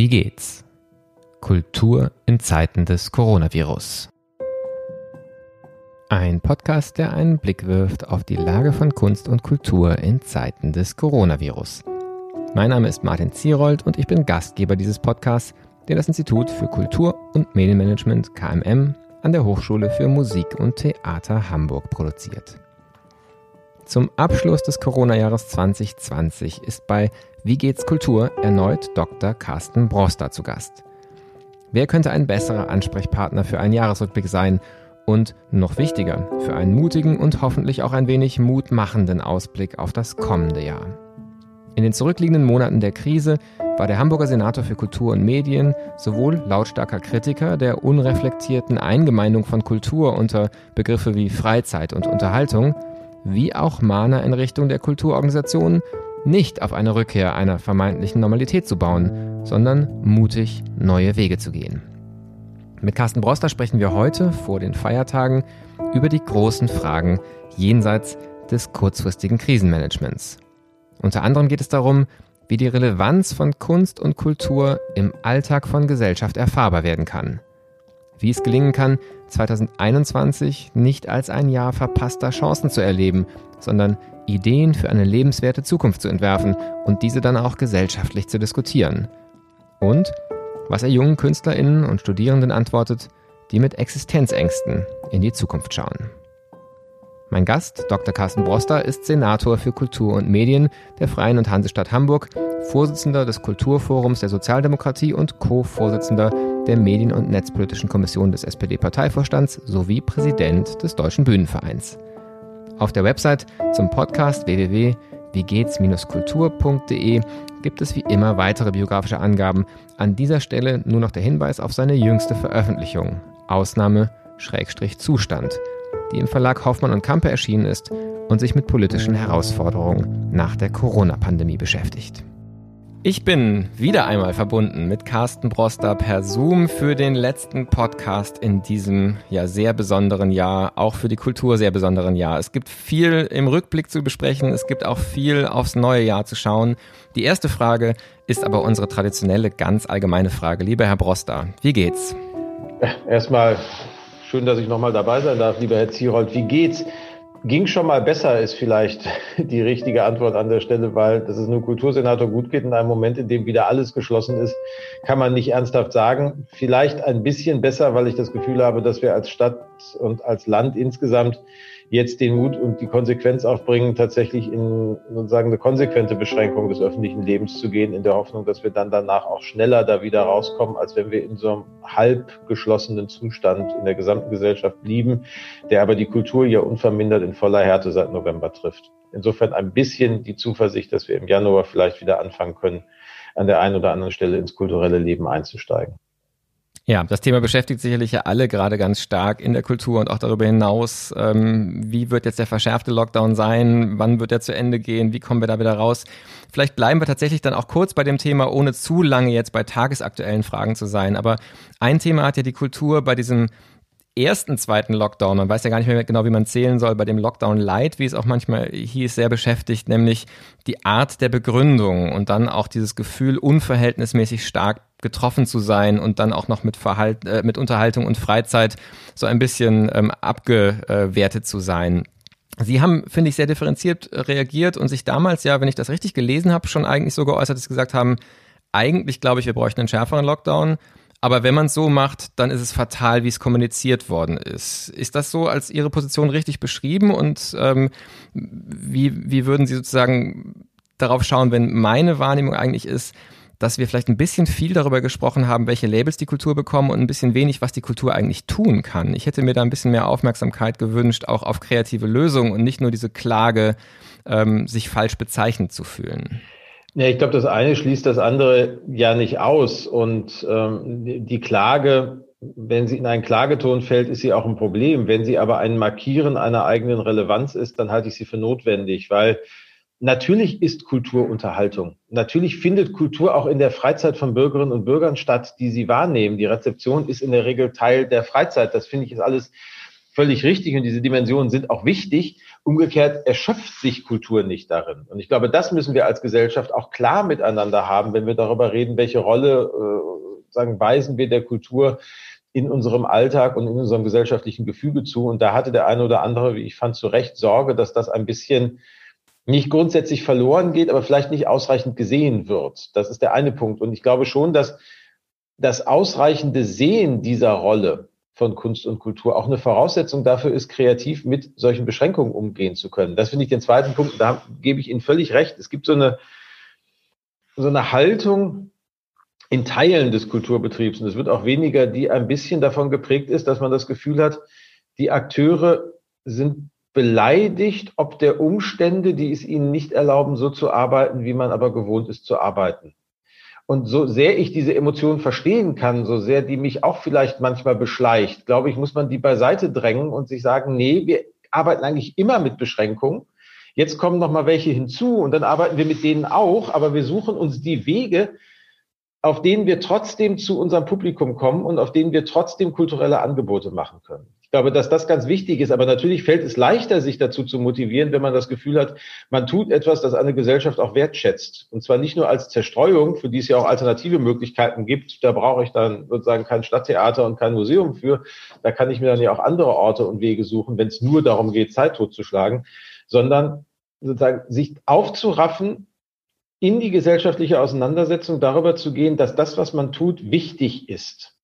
Wie geht's? Kultur in Zeiten des Coronavirus. Ein Podcast, der einen Blick wirft auf die Lage von Kunst und Kultur in Zeiten des Coronavirus. Mein Name ist Martin Zierold und ich bin Gastgeber dieses Podcasts, den das Institut für Kultur und Medienmanagement KMM an der Hochschule für Musik und Theater Hamburg produziert. Zum Abschluss des Corona-Jahres 2020 ist bei Wie geht's Kultur erneut Dr. Carsten Broster zu Gast. Wer könnte ein besserer Ansprechpartner für einen Jahresrückblick sein und noch wichtiger, für einen mutigen und hoffentlich auch ein wenig mutmachenden Ausblick auf das kommende Jahr? In den zurückliegenden Monaten der Krise war der Hamburger Senator für Kultur und Medien sowohl lautstarker Kritiker der unreflektierten Eingemeindung von Kultur unter Begriffe wie Freizeit und Unterhaltung, wie auch Mahner in Richtung der Kulturorganisationen, nicht auf eine Rückkehr einer vermeintlichen Normalität zu bauen, sondern mutig neue Wege zu gehen. Mit Carsten Broster sprechen wir heute vor den Feiertagen über die großen Fragen jenseits des kurzfristigen Krisenmanagements. Unter anderem geht es darum, wie die Relevanz von Kunst und Kultur im Alltag von Gesellschaft erfahrbar werden kann wie es gelingen kann, 2021 nicht als ein Jahr verpasster Chancen zu erleben, sondern Ideen für eine lebenswerte Zukunft zu entwerfen und diese dann auch gesellschaftlich zu diskutieren. Und was er jungen Künstlerinnen und Studierenden antwortet, die mit Existenzängsten in die Zukunft schauen. Mein Gast, Dr. Carsten Broster, ist Senator für Kultur und Medien der Freien und Hansestadt Hamburg, Vorsitzender des Kulturforums der Sozialdemokratie und Co-Vorsitzender der Medien- und Netzpolitischen Kommission des SPD-Parteivorstands sowie Präsident des Deutschen Bühnenvereins. Auf der Website zum Podcast www.wiegehts-kultur.de gibt es wie immer weitere biografische Angaben. An dieser Stelle nur noch der Hinweis auf seine jüngste Veröffentlichung, Ausnahme Schrägstrich Zustand die im Verlag Hoffmann und Kampe erschienen ist und sich mit politischen Herausforderungen nach der Corona-Pandemie beschäftigt. Ich bin wieder einmal verbunden mit Carsten Broster per Zoom für den letzten Podcast in diesem ja sehr besonderen Jahr, auch für die Kultur sehr besonderen Jahr. Es gibt viel im Rückblick zu besprechen, es gibt auch viel aufs neue Jahr zu schauen. Die erste Frage ist aber unsere traditionelle, ganz allgemeine Frage. Lieber Herr Broster, wie geht's? Erstmal Schön, dass ich nochmal dabei sein darf, lieber Herr Zierold. Wie geht's? Ging schon mal besser, ist vielleicht die richtige Antwort an der Stelle, weil dass es nur Kultursenator gut geht in einem Moment, in dem wieder alles geschlossen ist, kann man nicht ernsthaft sagen. Vielleicht ein bisschen besser, weil ich das Gefühl habe, dass wir als Stadt und als Land insgesamt jetzt den Mut und die Konsequenz aufbringen, tatsächlich in sozusagen eine konsequente Beschränkung des öffentlichen Lebens zu gehen, in der Hoffnung, dass wir dann danach auch schneller da wieder rauskommen, als wenn wir in so einem halb geschlossenen Zustand in der gesamten Gesellschaft blieben, der aber die Kultur ja unvermindert in voller Härte seit November trifft. Insofern ein bisschen die Zuversicht, dass wir im Januar vielleicht wieder anfangen können, an der einen oder anderen Stelle ins kulturelle Leben einzusteigen. Ja, das Thema beschäftigt sicherlich ja alle gerade ganz stark in der Kultur und auch darüber hinaus. Ähm, wie wird jetzt der verschärfte Lockdown sein? Wann wird er zu Ende gehen? Wie kommen wir da wieder raus? Vielleicht bleiben wir tatsächlich dann auch kurz bei dem Thema, ohne zu lange jetzt bei tagesaktuellen Fragen zu sein. Aber ein Thema hat ja die Kultur bei diesem ersten, zweiten Lockdown, man weiß ja gar nicht mehr genau, wie man zählen soll, bei dem Lockdown Light, wie es auch manchmal hieß, sehr beschäftigt, nämlich die Art der Begründung und dann auch dieses Gefühl, unverhältnismäßig stark getroffen zu sein und dann auch noch mit, Verhalt, äh, mit Unterhaltung und Freizeit so ein bisschen ähm, abgewertet zu sein. Sie haben, finde ich, sehr differenziert reagiert und sich damals ja, wenn ich das richtig gelesen habe, schon eigentlich so geäußert, dass sie gesagt haben, eigentlich glaube ich, wir bräuchten einen schärferen Lockdown. Aber wenn man es so macht, dann ist es fatal, wie es kommuniziert worden ist. Ist das so als Ihre Position richtig beschrieben? Und ähm, wie, wie würden Sie sozusagen darauf schauen, wenn meine Wahrnehmung eigentlich ist, dass wir vielleicht ein bisschen viel darüber gesprochen haben, welche Labels die Kultur bekommen und ein bisschen wenig, was die Kultur eigentlich tun kann. Ich hätte mir da ein bisschen mehr Aufmerksamkeit gewünscht, auch auf kreative Lösungen und nicht nur diese Klage, ähm, sich falsch bezeichnet zu fühlen. Ja, ich glaube, das eine schließt das andere ja nicht aus. Und ähm, die Klage, wenn sie in einen Klageton fällt, ist sie auch ein Problem. Wenn sie aber ein Markieren einer eigenen Relevanz ist, dann halte ich sie für notwendig, weil natürlich ist Kultur Unterhaltung. Natürlich findet Kultur auch in der Freizeit von Bürgerinnen und Bürgern statt, die sie wahrnehmen. Die Rezeption ist in der Regel Teil der Freizeit. Das finde ich ist alles völlig richtig und diese Dimensionen sind auch wichtig. Umgekehrt erschöpft sich Kultur nicht darin. Und ich glaube, das müssen wir als Gesellschaft auch klar miteinander haben, wenn wir darüber reden, welche Rolle, äh, sagen, weisen wir der Kultur in unserem Alltag und in unserem gesellschaftlichen Gefüge zu. Und da hatte der eine oder andere, wie ich fand, zu Recht Sorge, dass das ein bisschen nicht grundsätzlich verloren geht, aber vielleicht nicht ausreichend gesehen wird. Das ist der eine Punkt. Und ich glaube schon, dass das ausreichende Sehen dieser Rolle von Kunst und Kultur auch eine Voraussetzung dafür ist, kreativ mit solchen Beschränkungen umgehen zu können. Das finde ich den zweiten Punkt, da gebe ich Ihnen völlig recht. Es gibt so eine, so eine Haltung in Teilen des Kulturbetriebs, und es wird auch weniger, die ein bisschen davon geprägt ist, dass man das Gefühl hat, die Akteure sind beleidigt, ob der Umstände, die es ihnen nicht erlauben, so zu arbeiten, wie man aber gewohnt ist zu arbeiten. Und so sehr ich diese Emotionen verstehen kann, so sehr die mich auch vielleicht manchmal beschleicht, glaube ich, muss man die beiseite drängen und sich sagen, nee, wir arbeiten eigentlich immer mit Beschränkungen. Jetzt kommen noch mal welche hinzu und dann arbeiten wir mit denen auch, aber wir suchen uns die Wege, auf denen wir trotzdem zu unserem Publikum kommen und auf denen wir trotzdem kulturelle Angebote machen können. Ich glaube, dass das ganz wichtig ist. Aber natürlich fällt es leichter, sich dazu zu motivieren, wenn man das Gefühl hat, man tut etwas, das eine Gesellschaft auch wertschätzt. Und zwar nicht nur als Zerstreuung, für die es ja auch alternative Möglichkeiten gibt. Da brauche ich dann sozusagen kein Stadttheater und kein Museum für. Da kann ich mir dann ja auch andere Orte und Wege suchen, wenn es nur darum geht, Zeit totzuschlagen, sondern sozusagen sich aufzuraffen, in die gesellschaftliche Auseinandersetzung darüber zu gehen, dass das, was man tut, wichtig ist.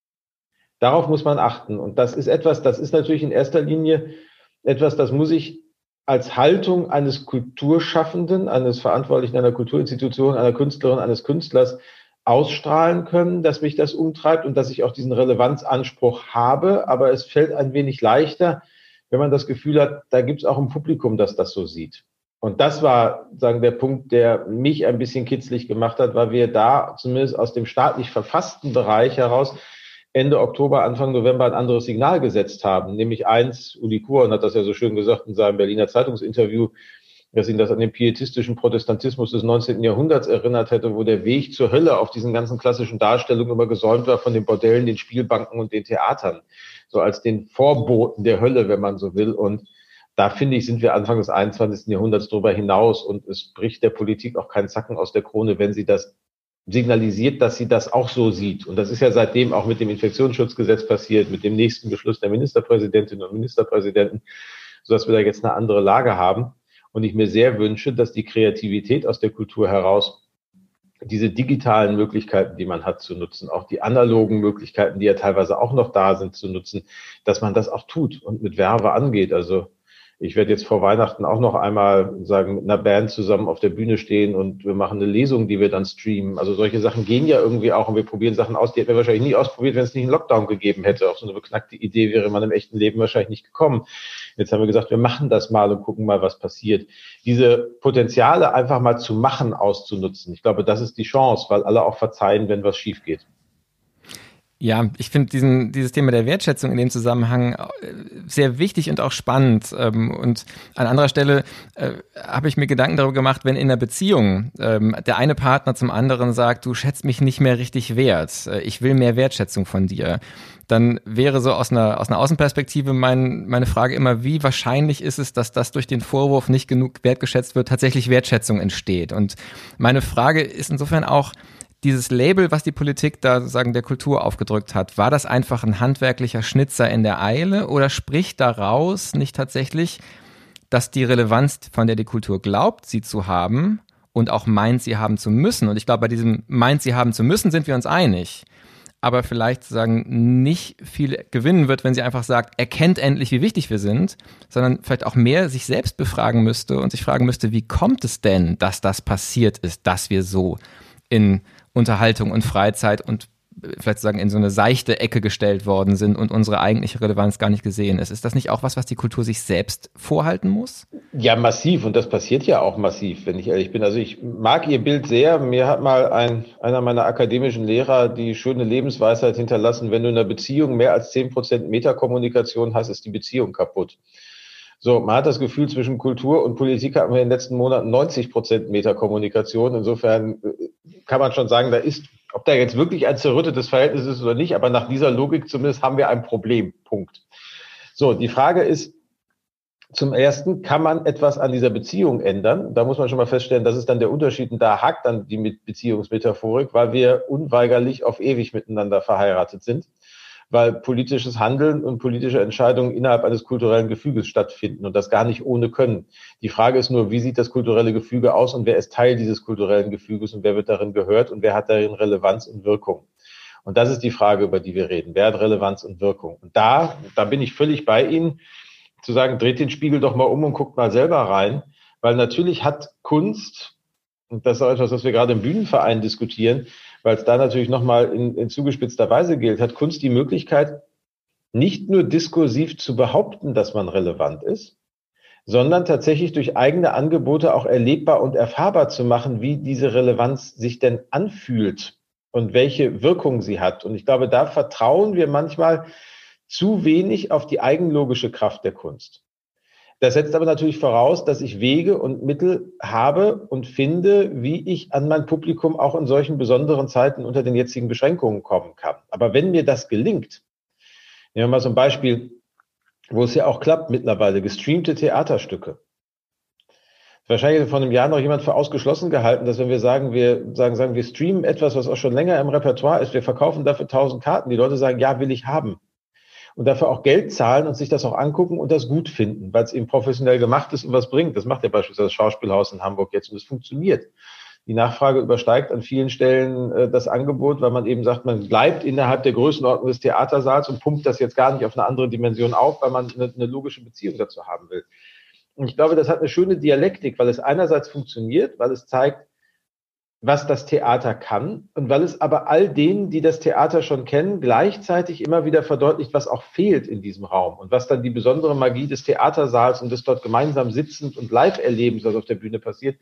Darauf muss man achten. Und das ist etwas, das ist natürlich in erster Linie etwas, das muss ich als Haltung eines Kulturschaffenden, eines Verantwortlichen einer Kulturinstitution, einer Künstlerin, eines Künstlers ausstrahlen können, dass mich das umtreibt und dass ich auch diesen Relevanzanspruch habe. Aber es fällt ein wenig leichter, wenn man das Gefühl hat, da gibt es auch ein Publikum, das das so sieht. Und das war, sagen, der Punkt, der mich ein bisschen kitzlig gemacht hat, weil wir da zumindest aus dem staatlich verfassten Bereich heraus Ende Oktober, Anfang November ein anderes Signal gesetzt haben. Nämlich eins, Uli Kuhn hat das ja so schön gesagt in seinem Berliner Zeitungsinterview, dass ihn das an den pietistischen Protestantismus des 19. Jahrhunderts erinnert hätte, wo der Weg zur Hölle auf diesen ganzen klassischen Darstellungen immer gesäumt war von den Bordellen, den Spielbanken und den Theatern. So als den Vorboten der Hölle, wenn man so will. Und da finde ich, sind wir Anfang des 21. Jahrhunderts darüber hinaus und es bricht der Politik auch keinen Zacken aus der Krone, wenn sie das signalisiert, dass sie das auch so sieht. Und das ist ja seitdem auch mit dem Infektionsschutzgesetz passiert, mit dem nächsten Beschluss der Ministerpräsidentinnen und Ministerpräsidenten, sodass wir da jetzt eine andere Lage haben. Und ich mir sehr wünsche, dass die Kreativität aus der Kultur heraus diese digitalen Möglichkeiten, die man hat, zu nutzen, auch die analogen Möglichkeiten, die ja teilweise auch noch da sind, zu nutzen, dass man das auch tut und mit Werbe angeht. Also ich werde jetzt vor Weihnachten auch noch einmal sagen, mit einer Band zusammen auf der Bühne stehen und wir machen eine Lesung, die wir dann streamen. Also solche Sachen gehen ja irgendwie auch und wir probieren Sachen aus, die hätten wir wahrscheinlich nie ausprobiert, wenn es nicht einen Lockdown gegeben hätte. Auf so eine beknackte Idee wäre man im echten Leben wahrscheinlich nicht gekommen. Jetzt haben wir gesagt, wir machen das mal und gucken mal, was passiert. Diese Potenziale einfach mal zu machen, auszunutzen. Ich glaube, das ist die Chance, weil alle auch verzeihen, wenn was schief geht. Ja, ich finde diesen dieses Thema der Wertschätzung in dem Zusammenhang äh, sehr wichtig und auch spannend. Ähm, und an anderer Stelle äh, habe ich mir Gedanken darüber gemacht, wenn in einer Beziehung ähm, der eine Partner zum anderen sagt, du schätzt mich nicht mehr richtig wert, äh, ich will mehr Wertschätzung von dir, dann wäre so aus einer aus einer Außenperspektive mein, meine Frage immer, wie wahrscheinlich ist es, dass das durch den Vorwurf nicht genug wertgeschätzt wird, tatsächlich Wertschätzung entsteht. Und meine Frage ist insofern auch dieses Label, was die Politik da sozusagen der Kultur aufgedrückt hat, war das einfach ein handwerklicher Schnitzer in der Eile oder spricht daraus nicht tatsächlich, dass die Relevanz, von der die Kultur glaubt, sie zu haben und auch meint, sie haben zu müssen, und ich glaube, bei diesem meint, sie haben zu müssen, sind wir uns einig, aber vielleicht sozusagen nicht viel gewinnen wird, wenn sie einfach sagt, erkennt endlich, wie wichtig wir sind, sondern vielleicht auch mehr sich selbst befragen müsste und sich fragen müsste, wie kommt es denn, dass das passiert ist, dass wir so in Unterhaltung und Freizeit und äh, vielleicht sagen in so eine seichte Ecke gestellt worden sind und unsere eigentliche Relevanz gar nicht gesehen ist. Ist das nicht auch was, was die Kultur sich selbst vorhalten muss? Ja, massiv. Und das passiert ja auch massiv, wenn ich ehrlich bin. Also ich mag Ihr Bild sehr. Mir hat mal ein, einer meiner akademischen Lehrer die schöne Lebensweisheit hinterlassen, wenn du in einer Beziehung mehr als zehn Prozent Metakommunikation hast, ist die Beziehung kaputt. So, man hat das Gefühl, zwischen Kultur und Politik hatten wir in den letzten Monaten 90 Prozent Metakommunikation. Insofern äh, kann man schon sagen, da ist, ob da jetzt wirklich ein zerrüttetes Verhältnis ist oder nicht, aber nach dieser Logik zumindest haben wir ein Problem. Punkt. So, die Frage ist, zum ersten kann man etwas an dieser Beziehung ändern. Da muss man schon mal feststellen, das ist dann der Unterschied und da hakt dann die Beziehungsmetaphorik, weil wir unweigerlich auf ewig miteinander verheiratet sind weil politisches Handeln und politische Entscheidungen innerhalb eines kulturellen Gefüges stattfinden und das gar nicht ohne können. Die Frage ist nur, wie sieht das kulturelle Gefüge aus und wer ist Teil dieses kulturellen Gefüges und wer wird darin gehört und wer hat darin Relevanz und Wirkung. Und das ist die Frage, über die wir reden. Wer hat Relevanz und Wirkung? Und da, da bin ich völlig bei Ihnen, zu sagen, dreht den Spiegel doch mal um und guckt mal selber rein, weil natürlich hat Kunst, und das ist auch etwas, was wir gerade im Bühnenverein diskutieren, weil es da natürlich nochmal in, in zugespitzter Weise gilt, hat Kunst die Möglichkeit, nicht nur diskursiv zu behaupten, dass man relevant ist, sondern tatsächlich durch eigene Angebote auch erlebbar und erfahrbar zu machen, wie diese Relevanz sich denn anfühlt und welche Wirkung sie hat. Und ich glaube, da vertrauen wir manchmal zu wenig auf die eigenlogische Kraft der Kunst. Das setzt aber natürlich voraus, dass ich Wege und Mittel habe und finde, wie ich an mein Publikum auch in solchen besonderen Zeiten unter den jetzigen Beschränkungen kommen kann. Aber wenn mir das gelingt, nehmen wir mal so ein Beispiel, wo es ja auch klappt mittlerweile, gestreamte Theaterstücke. Wahrscheinlich vor einem Jahr noch jemand für ausgeschlossen gehalten, dass wenn wir sagen, wir sagen, sagen, wir streamen etwas, was auch schon länger im Repertoire ist, wir verkaufen dafür 1000 Karten, die Leute sagen, ja, will ich haben und dafür auch Geld zahlen und sich das auch angucken und das gut finden, weil es eben professionell gemacht ist und was bringt. Das macht ja beispielsweise das Schauspielhaus in Hamburg jetzt und es funktioniert. Die Nachfrage übersteigt an vielen Stellen äh, das Angebot, weil man eben sagt, man bleibt innerhalb der Größenordnung des Theatersaals und pumpt das jetzt gar nicht auf eine andere Dimension auf, weil man eine, eine logische Beziehung dazu haben will. Und ich glaube, das hat eine schöne Dialektik, weil es einerseits funktioniert, weil es zeigt, was das Theater kann und weil es aber all denen, die das Theater schon kennen, gleichzeitig immer wieder verdeutlicht, was auch fehlt in diesem Raum und was dann die besondere Magie des Theatersaals und des dort gemeinsam sitzend und live erlebens, was auf der Bühne passiert,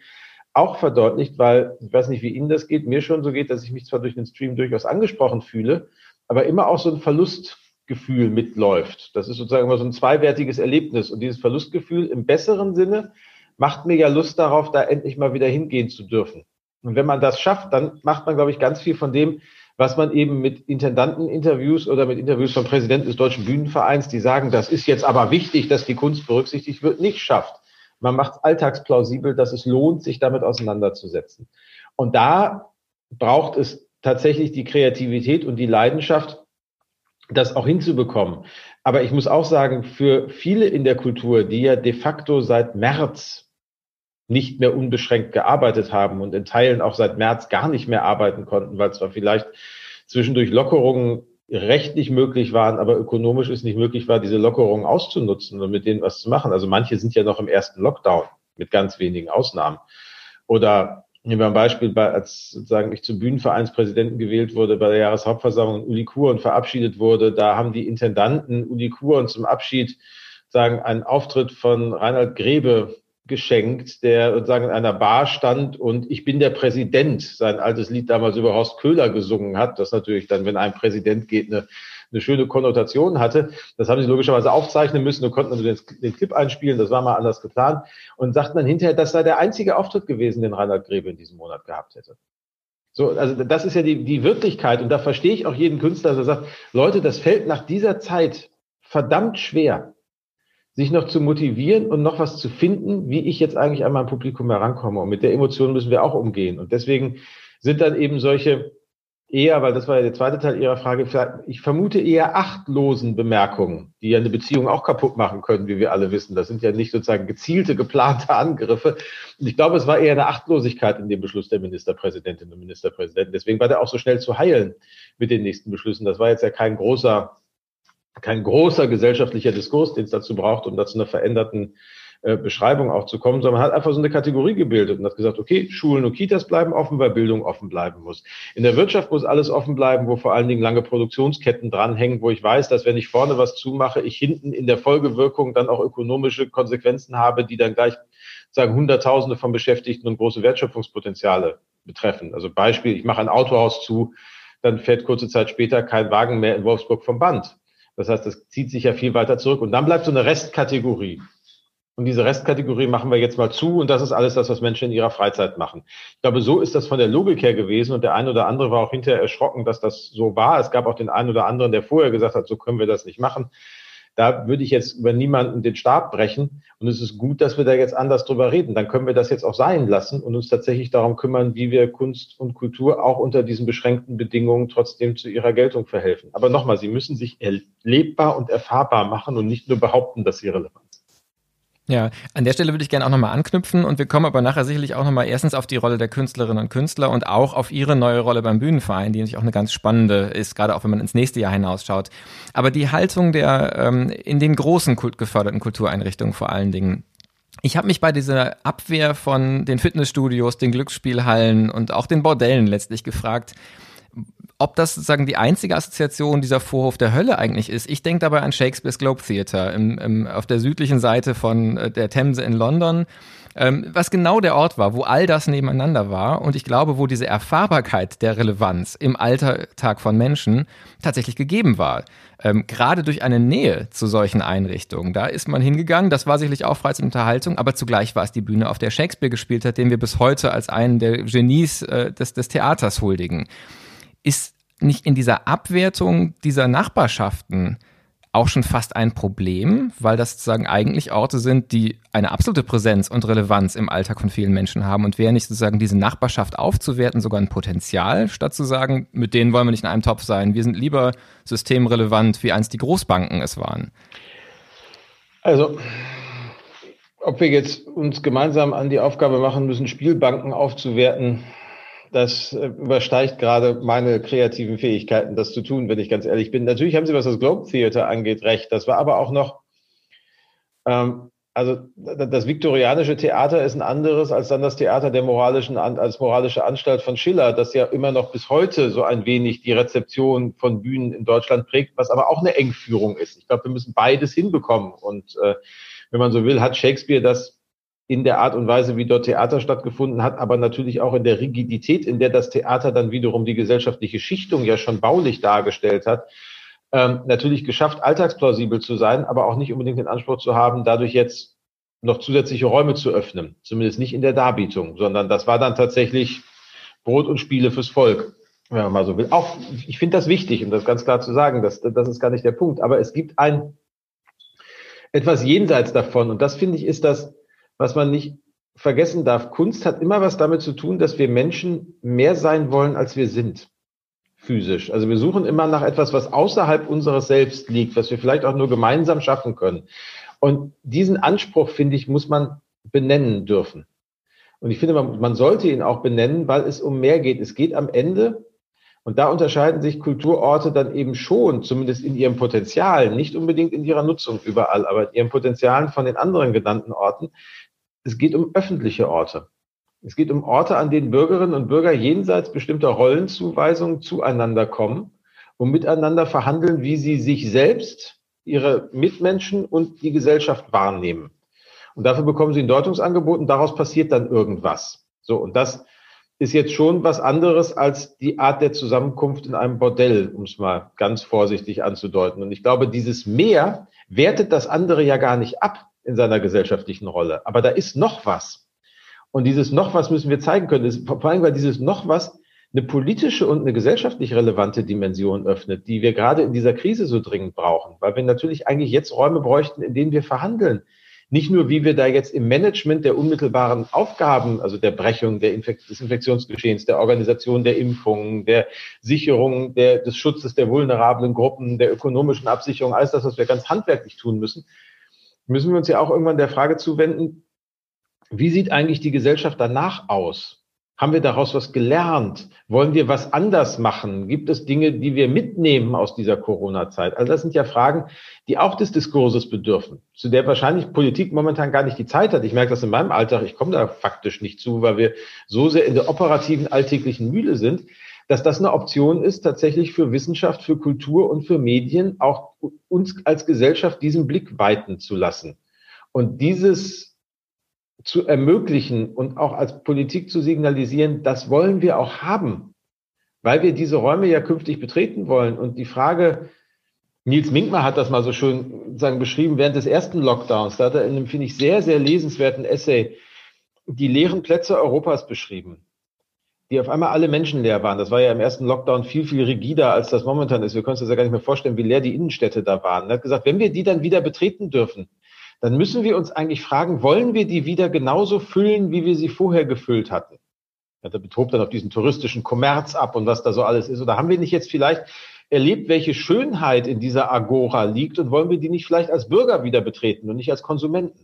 auch verdeutlicht, weil ich weiß nicht, wie Ihnen das geht, mir schon so geht, dass ich mich zwar durch den Stream durchaus angesprochen fühle, aber immer auch so ein Verlustgefühl mitläuft. Das ist sozusagen immer so ein zweiwertiges Erlebnis und dieses Verlustgefühl im besseren Sinne macht mir ja Lust darauf, da endlich mal wieder hingehen zu dürfen. Und wenn man das schafft, dann macht man, glaube ich, ganz viel von dem, was man eben mit Intendanteninterviews oder mit Interviews vom Präsidenten des Deutschen Bühnenvereins, die sagen, das ist jetzt aber wichtig, dass die Kunst berücksichtigt wird, nicht schafft. Man macht alltagsplausibel, dass es lohnt, sich damit auseinanderzusetzen. Und da braucht es tatsächlich die Kreativität und die Leidenschaft, das auch hinzubekommen. Aber ich muss auch sagen, für viele in der Kultur, die ja de facto seit März nicht mehr unbeschränkt gearbeitet haben und in Teilen auch seit März gar nicht mehr arbeiten konnten, weil zwar vielleicht zwischendurch Lockerungen rechtlich möglich waren, aber ökonomisch es nicht möglich war, diese Lockerungen auszunutzen und mit denen was zu machen. Also manche sind ja noch im ersten Lockdown mit ganz wenigen Ausnahmen. Oder nehmen wir ein Beispiel, bei, als sozusagen ich zum Bühnenvereinspräsidenten gewählt wurde bei der Jahreshauptversammlung in Uli Kuren verabschiedet wurde, da haben die Intendanten Uli Kuren zum Abschied sagen einen Auftritt von Reinhard Grebe geschenkt, der sozusagen in einer Bar stand und ich bin der Präsident, sein altes Lied damals über Horst Köhler gesungen hat, das natürlich dann, wenn ein Präsident geht, eine, eine schöne Konnotation hatte. Das haben sie logischerweise aufzeichnen müssen und konnten also den, den Clip einspielen, das war mal anders geplant und sagten dann hinterher, das sei der einzige Auftritt gewesen, den Reinhard Grebe in diesem Monat gehabt hätte. So, also das ist ja die, die Wirklichkeit und da verstehe ich auch jeden Künstler, der sagt, Leute, das fällt nach dieser Zeit verdammt schwer, sich noch zu motivieren und noch was zu finden, wie ich jetzt eigentlich an mein Publikum herankomme. Und mit der Emotion müssen wir auch umgehen. Und deswegen sind dann eben solche eher, weil das war ja der zweite Teil Ihrer Frage, ich vermute eher achtlosen Bemerkungen, die ja eine Beziehung auch kaputt machen können, wie wir alle wissen. Das sind ja nicht sozusagen gezielte, geplante Angriffe. Und ich glaube, es war eher eine Achtlosigkeit in dem Beschluss der Ministerpräsidentin und Ministerpräsidenten. Deswegen war der auch so schnell zu heilen mit den nächsten Beschlüssen. Das war jetzt ja kein großer kein großer gesellschaftlicher Diskurs, den es dazu braucht, um da zu einer veränderten äh, Beschreibung auch zu kommen, sondern man hat einfach so eine Kategorie gebildet und hat gesagt, okay, Schulen und Kitas bleiben offen, weil Bildung offen bleiben muss. In der Wirtschaft muss alles offen bleiben, wo vor allen Dingen lange Produktionsketten dranhängen, wo ich weiß, dass wenn ich vorne was zumache, ich hinten in der Folgewirkung dann auch ökonomische Konsequenzen habe, die dann gleich sagen Hunderttausende von Beschäftigten und große Wertschöpfungspotenziale betreffen. Also Beispiel, ich mache ein Autohaus zu, dann fährt kurze Zeit später kein Wagen mehr in Wolfsburg vom Band das heißt, das zieht sich ja viel weiter zurück. Und dann bleibt so eine Restkategorie. Und diese Restkategorie machen wir jetzt mal zu und das ist alles das, was Menschen in ihrer Freizeit machen. Ich glaube, so ist das von der Logik her gewesen und der eine oder andere war auch hinterher erschrocken, dass das so war. Es gab auch den einen oder anderen, der vorher gesagt hat, so können wir das nicht machen. Da würde ich jetzt über niemanden den Stab brechen. Und es ist gut, dass wir da jetzt anders drüber reden. Dann können wir das jetzt auch sein lassen und uns tatsächlich darum kümmern, wie wir Kunst und Kultur auch unter diesen beschränkten Bedingungen trotzdem zu ihrer Geltung verhelfen. Aber nochmal, sie müssen sich erlebbar und erfahrbar machen und nicht nur behaupten, dass sie relevant ja, an der Stelle würde ich gerne auch nochmal anknüpfen und wir kommen aber nachher sicherlich auch nochmal erstens auf die Rolle der Künstlerinnen und Künstler und auch auf ihre neue Rolle beim Bühnenverein, die natürlich auch eine ganz spannende ist, gerade auch wenn man ins nächste Jahr hinausschaut. Aber die Haltung der ähm, in den großen kult geförderten Kultureinrichtungen vor allen Dingen, ich habe mich bei dieser Abwehr von den Fitnessstudios, den Glücksspielhallen und auch den Bordellen letztlich gefragt, ob das sozusagen die einzige Assoziation dieser Vorhof der Hölle eigentlich ist. Ich denke dabei an Shakespeare's Globe Theatre im, im, auf der südlichen Seite von äh, der Themse in London, ähm, was genau der Ort war, wo all das nebeneinander war und ich glaube, wo diese Erfahrbarkeit der Relevanz im Alltag von Menschen tatsächlich gegeben war. Ähm, gerade durch eine Nähe zu solchen Einrichtungen. Da ist man hingegangen, das war sicherlich auch Freizeit und Unterhaltung, aber zugleich war es die Bühne, auf der Shakespeare gespielt hat, den wir bis heute als einen der Genies äh, des, des Theaters huldigen. Ist nicht in dieser Abwertung dieser Nachbarschaften auch schon fast ein Problem, weil das sozusagen eigentlich Orte sind, die eine absolute Präsenz und Relevanz im Alltag von vielen Menschen haben. Und wäre nicht sozusagen diese Nachbarschaft aufzuwerten sogar ein Potenzial, statt zu sagen, mit denen wollen wir nicht in einem Topf sein. Wir sind lieber systemrelevant, wie einst die Großbanken es waren. Also, ob wir jetzt uns gemeinsam an die Aufgabe machen müssen, Spielbanken aufzuwerten, das äh, übersteigt gerade meine kreativen Fähigkeiten, das zu tun, wenn ich ganz ehrlich bin. Natürlich haben Sie, was das Globe Theater angeht, recht. Das war aber auch noch, ähm, also das viktorianische Theater ist ein anderes als dann das Theater der moralischen, als moralische Anstalt von Schiller, das ja immer noch bis heute so ein wenig die Rezeption von Bühnen in Deutschland prägt, was aber auch eine Engführung ist. Ich glaube, wir müssen beides hinbekommen. Und äh, wenn man so will, hat Shakespeare das in der Art und Weise, wie dort Theater stattgefunden hat, aber natürlich auch in der Rigidität, in der das Theater dann wiederum die gesellschaftliche Schichtung ja schon baulich dargestellt hat, ähm, natürlich geschafft, alltagsplausibel zu sein, aber auch nicht unbedingt den Anspruch zu haben, dadurch jetzt noch zusätzliche Räume zu öffnen. Zumindest nicht in der Darbietung, sondern das war dann tatsächlich Brot und Spiele fürs Volk, wenn man mal so will. Auch, ich finde das wichtig, um das ganz klar zu sagen, das, das ist gar nicht der Punkt. Aber es gibt ein etwas jenseits davon und das finde ich ist das, was man nicht vergessen darf, Kunst hat immer was damit zu tun, dass wir Menschen mehr sein wollen, als wir sind. Physisch. Also wir suchen immer nach etwas, was außerhalb unseres Selbst liegt, was wir vielleicht auch nur gemeinsam schaffen können. Und diesen Anspruch, finde ich, muss man benennen dürfen. Und ich finde, man, man sollte ihn auch benennen, weil es um mehr geht. Es geht am Ende und da unterscheiden sich Kulturorte dann eben schon, zumindest in ihrem Potenzial, nicht unbedingt in ihrer Nutzung überall, aber in ihrem Potenzial von den anderen genannten Orten, es geht um öffentliche Orte. Es geht um Orte, an denen Bürgerinnen und Bürger jenseits bestimmter Rollenzuweisungen zueinander kommen und miteinander verhandeln, wie sie sich selbst, ihre Mitmenschen und die Gesellschaft wahrnehmen. Und dafür bekommen sie ein Deutungsangebot und daraus passiert dann irgendwas. So, und das ist jetzt schon was anderes als die Art der Zusammenkunft in einem Bordell, um es mal ganz vorsichtig anzudeuten. Und ich glaube, dieses Mehr wertet das andere ja gar nicht ab in seiner gesellschaftlichen Rolle. Aber da ist noch was. Und dieses noch was müssen wir zeigen können. Das, vor allem, weil dieses noch was eine politische und eine gesellschaftlich relevante Dimension öffnet, die wir gerade in dieser Krise so dringend brauchen. Weil wir natürlich eigentlich jetzt Räume bräuchten, in denen wir verhandeln. Nicht nur, wie wir da jetzt im Management der unmittelbaren Aufgaben, also der Brechung der Infekt des Infektionsgeschehens, der Organisation der Impfungen, der Sicherung der, des Schutzes der vulnerablen Gruppen, der ökonomischen Absicherung, alles das, was wir ganz handwerklich tun müssen, müssen wir uns ja auch irgendwann der Frage zuwenden, wie sieht eigentlich die Gesellschaft danach aus? Haben wir daraus was gelernt? Wollen wir was anders machen? Gibt es Dinge, die wir mitnehmen aus dieser Corona-Zeit? Also das sind ja Fragen, die auch des Diskurses bedürfen, zu der wahrscheinlich Politik momentan gar nicht die Zeit hat. Ich merke das in meinem Alltag, ich komme da faktisch nicht zu, weil wir so sehr in der operativen alltäglichen Mühle sind dass das eine Option ist, tatsächlich für Wissenschaft, für Kultur und für Medien auch uns als Gesellschaft diesen Blick weiten zu lassen. Und dieses zu ermöglichen und auch als Politik zu signalisieren, das wollen wir auch haben, weil wir diese Räume ja künftig betreten wollen. Und die Frage, Nils Minkmar hat das mal so schön sagen, beschrieben während des ersten Lockdowns. Da hat er in einem, finde ich, sehr, sehr lesenswerten Essay die leeren Plätze Europas beschrieben. Die auf einmal alle Menschen leer waren. Das war ja im ersten Lockdown viel, viel rigider, als das momentan ist. Wir können uns das ja gar nicht mehr vorstellen, wie leer die Innenstädte da waren. Er hat gesagt, wenn wir die dann wieder betreten dürfen, dann müssen wir uns eigentlich fragen, wollen wir die wieder genauso füllen, wie wir sie vorher gefüllt hatten? Ja, da betobt dann auf diesen touristischen Kommerz ab und was da so alles ist. Oder haben wir nicht jetzt vielleicht erlebt, welche Schönheit in dieser Agora liegt und wollen wir die nicht vielleicht als Bürger wieder betreten und nicht als Konsumenten?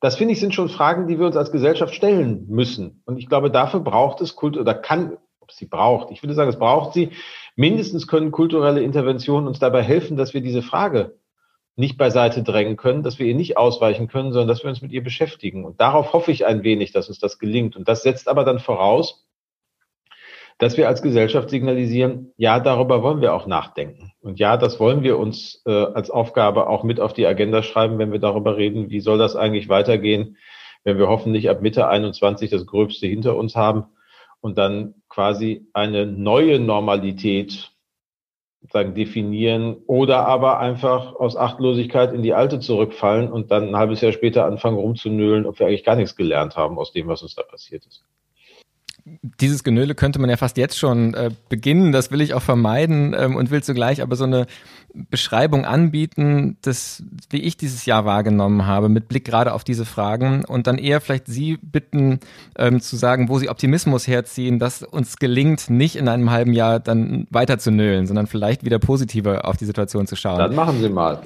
Das finde ich sind schon Fragen, die wir uns als Gesellschaft stellen müssen. Und ich glaube, dafür braucht es Kultur oder kann, ob sie braucht. Ich würde sagen, es braucht sie. Mindestens können kulturelle Interventionen uns dabei helfen, dass wir diese Frage nicht beiseite drängen können, dass wir ihr nicht ausweichen können, sondern dass wir uns mit ihr beschäftigen. Und darauf hoffe ich ein wenig, dass uns das gelingt. Und das setzt aber dann voraus, dass wir als Gesellschaft signalisieren, ja, darüber wollen wir auch nachdenken. Und ja, das wollen wir uns äh, als Aufgabe auch mit auf die Agenda schreiben, wenn wir darüber reden, wie soll das eigentlich weitergehen, wenn wir hoffentlich ab Mitte 21 das Gröbste hinter uns haben und dann quasi eine neue Normalität sagen, definieren oder aber einfach aus Achtlosigkeit in die alte zurückfallen und dann ein halbes Jahr später anfangen rumzunölen, ob wir eigentlich gar nichts gelernt haben aus dem, was uns da passiert ist dieses Genöle könnte man ja fast jetzt schon äh, beginnen. Das will ich auch vermeiden ähm, und will zugleich aber so eine Beschreibung anbieten, das, wie ich dieses Jahr wahrgenommen habe, mit Blick gerade auf diese Fragen und dann eher vielleicht Sie bitten ähm, zu sagen, wo Sie Optimismus herziehen, dass uns gelingt, nicht in einem halben Jahr dann weiter zu nölen, sondern vielleicht wieder positiver auf die Situation zu schauen. Dann machen Sie mal.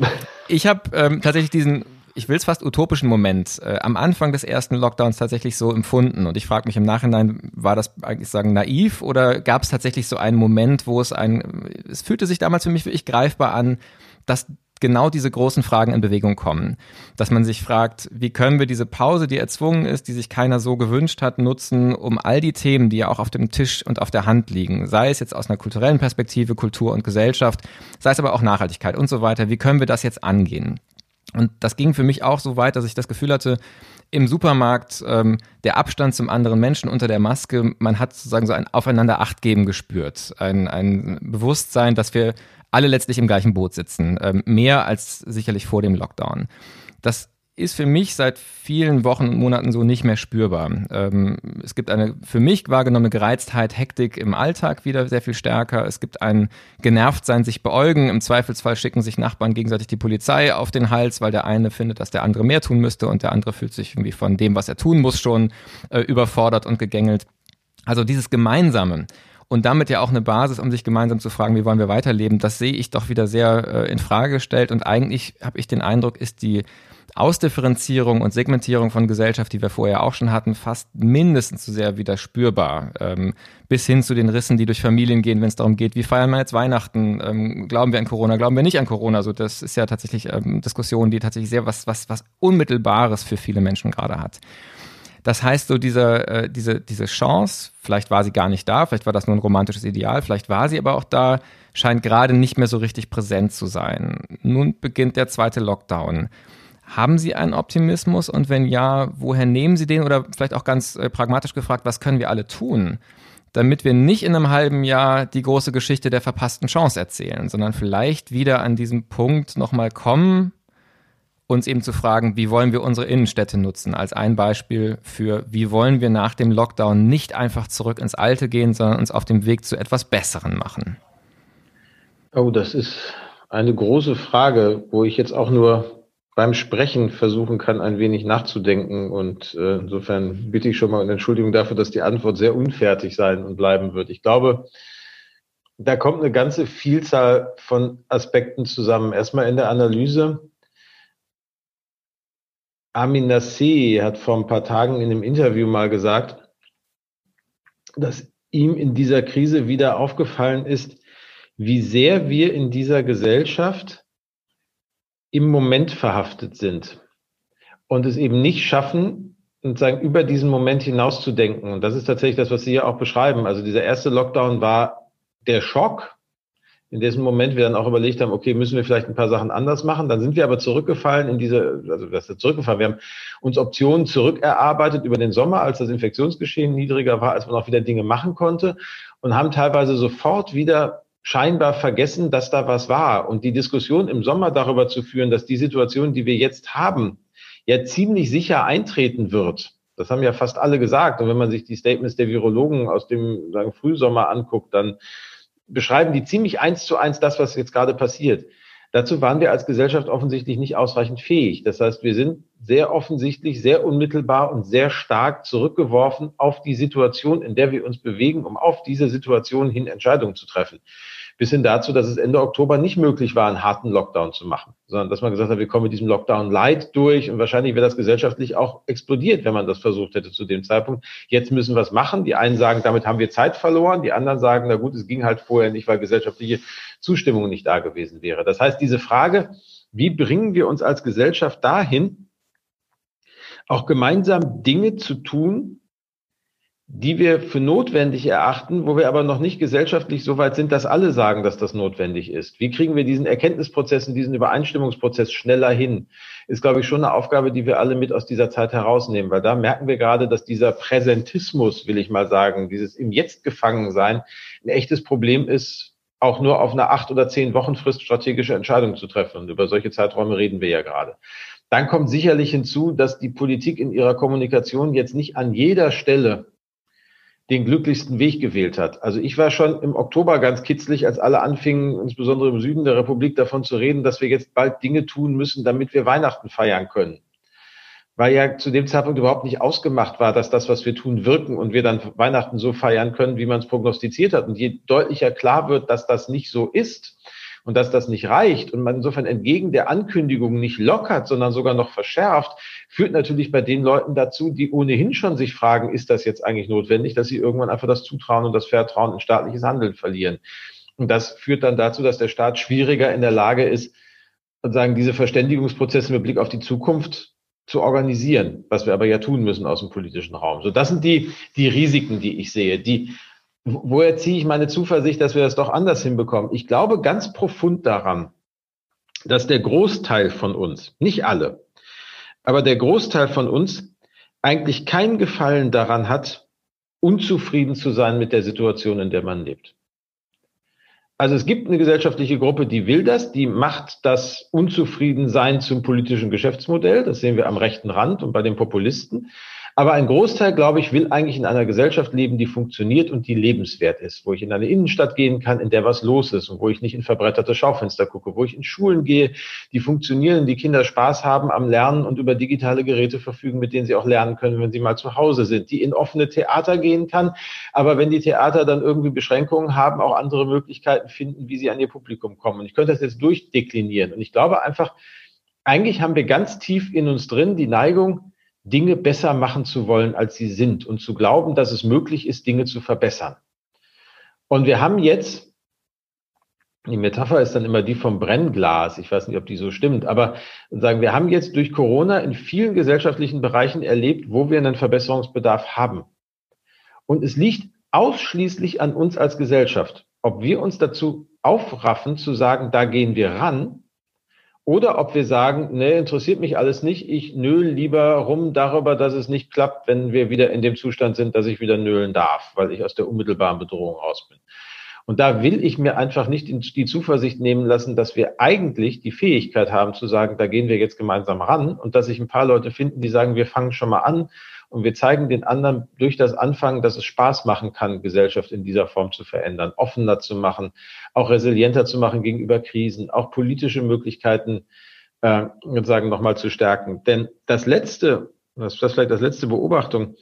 Ich habe ähm, tatsächlich diesen ich will es fast utopischen Moment äh, am Anfang des ersten Lockdowns tatsächlich so empfunden. Und ich frage mich im Nachhinein, war das eigentlich sagen naiv oder gab es tatsächlich so einen Moment, wo es ein, es fühlte sich damals für mich wirklich greifbar an, dass genau diese großen Fragen in Bewegung kommen. Dass man sich fragt, wie können wir diese Pause, die erzwungen ist, die sich keiner so gewünscht hat, nutzen, um all die Themen, die ja auch auf dem Tisch und auf der Hand liegen, sei es jetzt aus einer kulturellen Perspektive, Kultur und Gesellschaft, sei es aber auch Nachhaltigkeit und so weiter, wie können wir das jetzt angehen? Und das ging für mich auch so weit, dass ich das Gefühl hatte, im Supermarkt ähm, der Abstand zum anderen Menschen unter der Maske, man hat sozusagen so ein Aufeinander Acht geben gespürt. Ein, ein Bewusstsein, dass wir alle letztlich im gleichen Boot sitzen. Ähm, mehr als sicherlich vor dem Lockdown. Das ist für mich seit vielen Wochen und Monaten so nicht mehr spürbar. Ähm, es gibt eine für mich wahrgenommene Gereiztheit, Hektik im Alltag wieder sehr viel stärker. Es gibt ein Genervtsein, sich beäugen. Im Zweifelsfall schicken sich Nachbarn gegenseitig die Polizei auf den Hals, weil der eine findet, dass der andere mehr tun müsste und der andere fühlt sich irgendwie von dem, was er tun muss, schon äh, überfordert und gegängelt. Also dieses Gemeinsame und damit ja auch eine Basis, um sich gemeinsam zu fragen, wie wollen wir weiterleben, das sehe ich doch wieder sehr äh, in Frage gestellt. Und eigentlich habe ich den Eindruck, ist die Ausdifferenzierung und Segmentierung von Gesellschaft, die wir vorher auch schon hatten, fast mindestens so sehr wieder spürbar. Ähm, bis hin zu den Rissen, die durch Familien gehen, wenn es darum geht, wie feiern wir jetzt Weihnachten? Ähm, glauben wir an Corona? Glauben wir nicht an Corona? Also das ist ja tatsächlich ähm, Diskussion, die tatsächlich sehr was, was, was Unmittelbares für viele Menschen gerade hat. Das heißt, so diese, äh, diese, diese Chance, vielleicht war sie gar nicht da, vielleicht war das nur ein romantisches Ideal, vielleicht war sie aber auch da, scheint gerade nicht mehr so richtig präsent zu sein. Nun beginnt der zweite Lockdown. Haben Sie einen Optimismus? Und wenn ja, woher nehmen Sie den? Oder vielleicht auch ganz äh, pragmatisch gefragt, was können wir alle tun, damit wir nicht in einem halben Jahr die große Geschichte der verpassten Chance erzählen, sondern vielleicht wieder an diesem Punkt nochmal kommen, uns eben zu fragen, wie wollen wir unsere Innenstädte nutzen, als ein Beispiel für, wie wollen wir nach dem Lockdown nicht einfach zurück ins Alte gehen, sondern uns auf dem Weg zu etwas Besseren machen. Oh, das ist eine große Frage, wo ich jetzt auch nur beim Sprechen versuchen kann, ein wenig nachzudenken. Und äh, insofern bitte ich schon mal um Entschuldigung dafür, dass die Antwort sehr unfertig sein und bleiben wird. Ich glaube, da kommt eine ganze Vielzahl von Aspekten zusammen. Erstmal in der Analyse. Amin Nasseh hat vor ein paar Tagen in einem Interview mal gesagt, dass ihm in dieser Krise wieder aufgefallen ist, wie sehr wir in dieser Gesellschaft im Moment verhaftet sind und es eben nicht schaffen, sozusagen über diesen Moment hinaus zu denken. Und das ist tatsächlich das, was Sie ja auch beschreiben. Also dieser erste Lockdown war der Schock, in diesem Moment wir dann auch überlegt haben, okay, müssen wir vielleicht ein paar Sachen anders machen. Dann sind wir aber zurückgefallen in diese, also das ist zurückgefallen. Wir haben uns Optionen zurückerarbeitet über den Sommer, als das Infektionsgeschehen niedriger war, als man auch wieder Dinge machen konnte und haben teilweise sofort wieder scheinbar vergessen, dass da was war. Und die Diskussion im Sommer darüber zu führen, dass die Situation, die wir jetzt haben, ja ziemlich sicher eintreten wird. Das haben ja fast alle gesagt. Und wenn man sich die Statements der Virologen aus dem sagen, Frühsommer anguckt, dann beschreiben die ziemlich eins zu eins das, was jetzt gerade passiert. Dazu waren wir als Gesellschaft offensichtlich nicht ausreichend fähig. Das heißt, wir sind sehr offensichtlich, sehr unmittelbar und sehr stark zurückgeworfen auf die Situation, in der wir uns bewegen, um auf diese Situation hin Entscheidungen zu treffen bis hin dazu, dass es Ende Oktober nicht möglich war, einen harten Lockdown zu machen, sondern dass man gesagt hat, wir kommen mit diesem Lockdown light durch und wahrscheinlich wäre das gesellschaftlich auch explodiert, wenn man das versucht hätte zu dem Zeitpunkt. Jetzt müssen wir es machen. Die einen sagen, damit haben wir Zeit verloren. Die anderen sagen, na gut, es ging halt vorher nicht, weil gesellschaftliche Zustimmung nicht da gewesen wäre. Das heißt, diese Frage, wie bringen wir uns als Gesellschaft dahin, auch gemeinsam Dinge zu tun, die wir für notwendig erachten, wo wir aber noch nicht gesellschaftlich so weit sind, dass alle sagen, dass das notwendig ist. Wie kriegen wir diesen Erkenntnisprozess und diesen Übereinstimmungsprozess schneller hin? Ist, glaube ich, schon eine Aufgabe, die wir alle mit aus dieser Zeit herausnehmen, weil da merken wir gerade, dass dieser Präsentismus, will ich mal sagen, dieses im Jetzt gefangen sein, ein echtes Problem ist, auch nur auf einer acht oder zehn Wochen Frist strategische Entscheidungen zu treffen. Und über solche Zeiträume reden wir ja gerade. Dann kommt sicherlich hinzu, dass die Politik in ihrer Kommunikation jetzt nicht an jeder Stelle den glücklichsten Weg gewählt hat. Also ich war schon im Oktober ganz kitzlig, als alle anfingen, insbesondere im Süden der Republik, davon zu reden, dass wir jetzt bald Dinge tun müssen, damit wir Weihnachten feiern können. Weil ja zu dem Zeitpunkt überhaupt nicht ausgemacht war, dass das, was wir tun, wirken und wir dann Weihnachten so feiern können, wie man es prognostiziert hat. Und je deutlicher klar wird, dass das nicht so ist, und dass das nicht reicht und man insofern entgegen der Ankündigung nicht lockert, sondern sogar noch verschärft, führt natürlich bei den Leuten dazu, die ohnehin schon sich fragen, ist das jetzt eigentlich notwendig, dass sie irgendwann einfach das Zutrauen und das Vertrauen in staatliches Handeln verlieren. Und das führt dann dazu, dass der Staat schwieriger in der Lage ist, sozusagen diese Verständigungsprozesse mit Blick auf die Zukunft zu organisieren, was wir aber ja tun müssen aus dem politischen Raum. So, das sind die, die Risiken, die ich sehe. Die woher ziehe ich meine Zuversicht, dass wir das doch anders hinbekommen? Ich glaube ganz profund daran, dass der Großteil von uns, nicht alle, aber der Großteil von uns eigentlich keinen Gefallen daran hat, unzufrieden zu sein mit der Situation, in der man lebt. Also es gibt eine gesellschaftliche Gruppe, die will das, die macht das Unzufriedensein zum politischen Geschäftsmodell. Das sehen wir am rechten Rand und bei den Populisten. Aber ein Großteil, glaube ich, will eigentlich in einer Gesellschaft leben, die funktioniert und die lebenswert ist, wo ich in eine Innenstadt gehen kann, in der was los ist und wo ich nicht in verbretterte Schaufenster gucke, wo ich in Schulen gehe, die funktionieren, die Kinder Spaß haben am Lernen und über digitale Geräte verfügen, mit denen sie auch lernen können, wenn sie mal zu Hause sind, die in offene Theater gehen kann, aber wenn die Theater dann irgendwie Beschränkungen haben, auch andere Möglichkeiten finden, wie sie an ihr Publikum kommen. Und ich könnte das jetzt durchdeklinieren. Und ich glaube einfach, eigentlich haben wir ganz tief in uns drin die Neigung, Dinge besser machen zu wollen, als sie sind und zu glauben, dass es möglich ist, Dinge zu verbessern. Und wir haben jetzt, die Metapher ist dann immer die vom Brennglas. Ich weiß nicht, ob die so stimmt, aber sagen, wir haben jetzt durch Corona in vielen gesellschaftlichen Bereichen erlebt, wo wir einen Verbesserungsbedarf haben. Und es liegt ausschließlich an uns als Gesellschaft, ob wir uns dazu aufraffen zu sagen, da gehen wir ran oder ob wir sagen, nee, interessiert mich alles nicht, ich nöl lieber rum darüber, dass es nicht klappt, wenn wir wieder in dem Zustand sind, dass ich wieder nölen darf, weil ich aus der unmittelbaren Bedrohung raus bin. Und da will ich mir einfach nicht die Zuversicht nehmen lassen, dass wir eigentlich die Fähigkeit haben zu sagen, da gehen wir jetzt gemeinsam ran und dass sich ein paar Leute finden, die sagen, wir fangen schon mal an und wir zeigen den anderen durch das Anfangen, dass es Spaß machen kann, Gesellschaft in dieser Form zu verändern, offener zu machen, auch resilienter zu machen gegenüber Krisen, auch politische Möglichkeiten äh, sagen nochmal zu stärken. Denn das letzte, das ist vielleicht das letzte Beobachtung,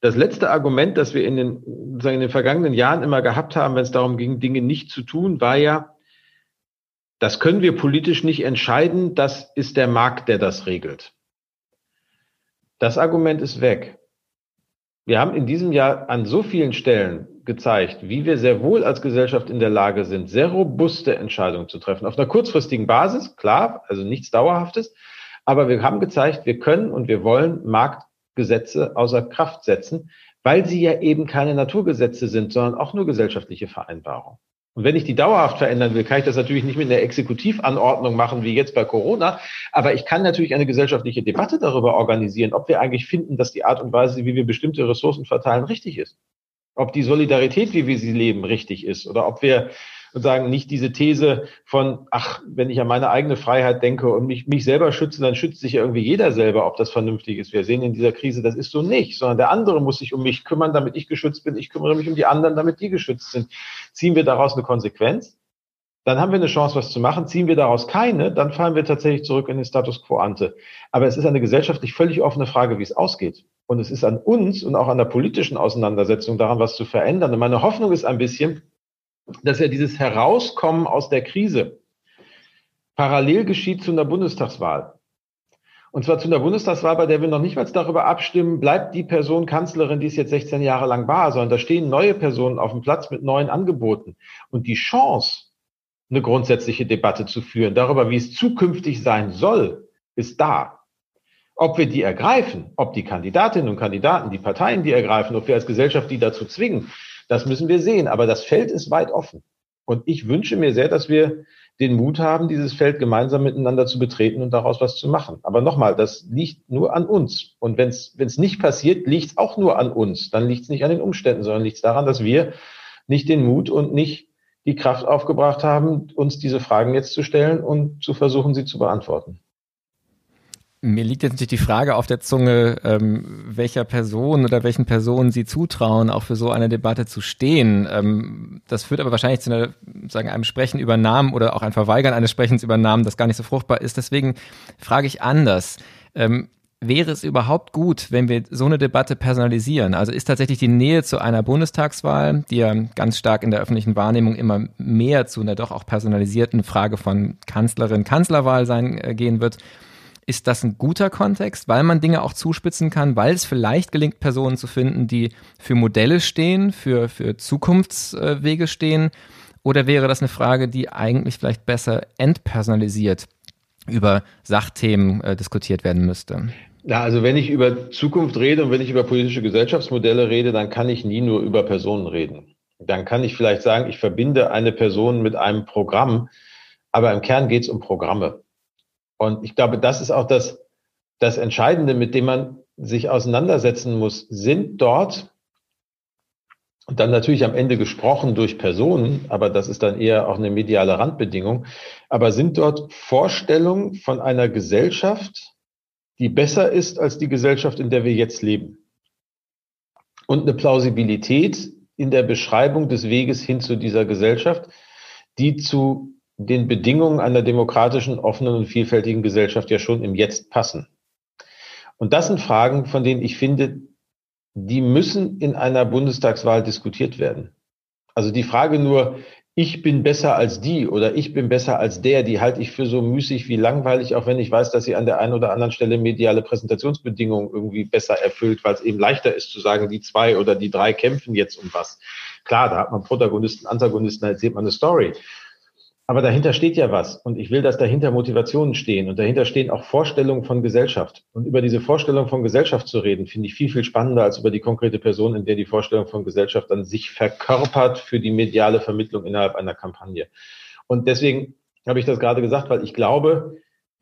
das letzte Argument, das wir in den, sagen, in den vergangenen Jahren immer gehabt haben, wenn es darum ging, Dinge nicht zu tun, war ja, das können wir politisch nicht entscheiden, das ist der Markt, der das regelt. Das Argument ist weg. Wir haben in diesem Jahr an so vielen Stellen gezeigt, wie wir sehr wohl als Gesellschaft in der Lage sind, sehr robuste Entscheidungen zu treffen. Auf einer kurzfristigen Basis, klar, also nichts Dauerhaftes. Aber wir haben gezeigt, wir können und wir wollen Marktgesetze außer Kraft setzen, weil sie ja eben keine Naturgesetze sind, sondern auch nur gesellschaftliche Vereinbarungen. Und wenn ich die dauerhaft verändern will, kann ich das natürlich nicht mit einer Exekutivanordnung machen, wie jetzt bei Corona. Aber ich kann natürlich eine gesellschaftliche Debatte darüber organisieren, ob wir eigentlich finden, dass die Art und Weise, wie wir bestimmte Ressourcen verteilen, richtig ist. Ob die Solidarität, wie wir sie leben, richtig ist. Oder ob wir und sagen, nicht diese These von, ach, wenn ich an meine eigene Freiheit denke und mich, mich selber schütze, dann schützt sich ja irgendwie jeder selber, ob das vernünftig ist. Wir sehen in dieser Krise, das ist so nicht, sondern der andere muss sich um mich kümmern, damit ich geschützt bin. Ich kümmere mich um die anderen, damit die geschützt sind. Ziehen wir daraus eine Konsequenz? dann haben wir eine Chance, was zu machen. Ziehen wir daraus keine, dann fallen wir tatsächlich zurück in den Status quo ante. Aber es ist eine gesellschaftlich völlig offene Frage, wie es ausgeht. Und es ist an uns und auch an der politischen Auseinandersetzung daran, was zu verändern. Und meine Hoffnung ist ein bisschen, dass ja dieses Herauskommen aus der Krise parallel geschieht zu einer Bundestagswahl. Und zwar zu einer Bundestagswahl, bei der wir noch nicht mal darüber abstimmen, bleibt die Person Kanzlerin, die es jetzt 16 Jahre lang war, sondern da stehen neue Personen auf dem Platz mit neuen Angeboten. Und die Chance, eine grundsätzliche Debatte zu führen. Darüber, wie es zukünftig sein soll, ist da. Ob wir die ergreifen, ob die Kandidatinnen und Kandidaten, die Parteien die ergreifen, ob wir als Gesellschaft die dazu zwingen, das müssen wir sehen. Aber das Feld ist weit offen. Und ich wünsche mir sehr, dass wir den Mut haben, dieses Feld gemeinsam miteinander zu betreten und daraus was zu machen. Aber nochmal, das liegt nur an uns. Und wenn es nicht passiert, liegt es auch nur an uns. Dann liegt es nicht an den Umständen, sondern liegt es daran, dass wir nicht den Mut und nicht die Kraft aufgebracht haben, uns diese Fragen jetzt zu stellen und zu versuchen, sie zu beantworten. Mir liegt jetzt natürlich die Frage auf der Zunge, ähm, welcher Person oder welchen Personen Sie zutrauen, auch für so eine Debatte zu stehen. Ähm, das führt aber wahrscheinlich zu einer, sagen, einem Sprechen über Namen oder auch ein Verweigern eines Sprechens über Namen, das gar nicht so fruchtbar ist. Deswegen frage ich anders. Ähm, wäre es überhaupt gut, wenn wir so eine Debatte personalisieren? Also ist tatsächlich die Nähe zu einer Bundestagswahl, die ja ganz stark in der öffentlichen Wahrnehmung immer mehr zu einer doch auch personalisierten Frage von Kanzlerin, Kanzlerwahl sein äh, gehen wird, ist das ein guter Kontext, weil man Dinge auch zuspitzen kann, weil es vielleicht gelingt, Personen zu finden, die für Modelle stehen, für, für Zukunftswege stehen? Oder wäre das eine Frage, die eigentlich vielleicht besser entpersonalisiert über Sachthemen äh, diskutiert werden müsste? Ja, also wenn ich über Zukunft rede und wenn ich über politische Gesellschaftsmodelle rede, dann kann ich nie nur über Personen reden. Dann kann ich vielleicht sagen, ich verbinde eine Person mit einem Programm, aber im Kern geht es um Programme. Und ich glaube, das ist auch das, das Entscheidende, mit dem man sich auseinandersetzen muss. Sind dort und dann natürlich am Ende gesprochen durch Personen, aber das ist dann eher auch eine mediale Randbedingung. Aber sind dort Vorstellungen von einer Gesellschaft, die besser ist als die Gesellschaft, in der wir jetzt leben? Und eine Plausibilität in der Beschreibung des Weges hin zu dieser Gesellschaft, die zu den Bedingungen einer demokratischen, offenen und vielfältigen Gesellschaft ja schon im Jetzt passen. Und das sind Fragen, von denen ich finde, die müssen in einer Bundestagswahl diskutiert werden. Also die Frage nur, ich bin besser als die oder ich bin besser als der, die halte ich für so müßig wie langweilig, auch wenn ich weiß, dass sie an der einen oder anderen Stelle mediale Präsentationsbedingungen irgendwie besser erfüllt, weil es eben leichter ist zu sagen, die zwei oder die drei kämpfen jetzt um was. Klar, da hat man Protagonisten, Antagonisten, da erzählt man eine Story. Aber dahinter steht ja was. Und ich will, dass dahinter Motivationen stehen. Und dahinter stehen auch Vorstellungen von Gesellschaft. Und über diese Vorstellung von Gesellschaft zu reden, finde ich viel, viel spannender als über die konkrete Person, in der die Vorstellung von Gesellschaft dann sich verkörpert für die mediale Vermittlung innerhalb einer Kampagne. Und deswegen habe ich das gerade gesagt, weil ich glaube,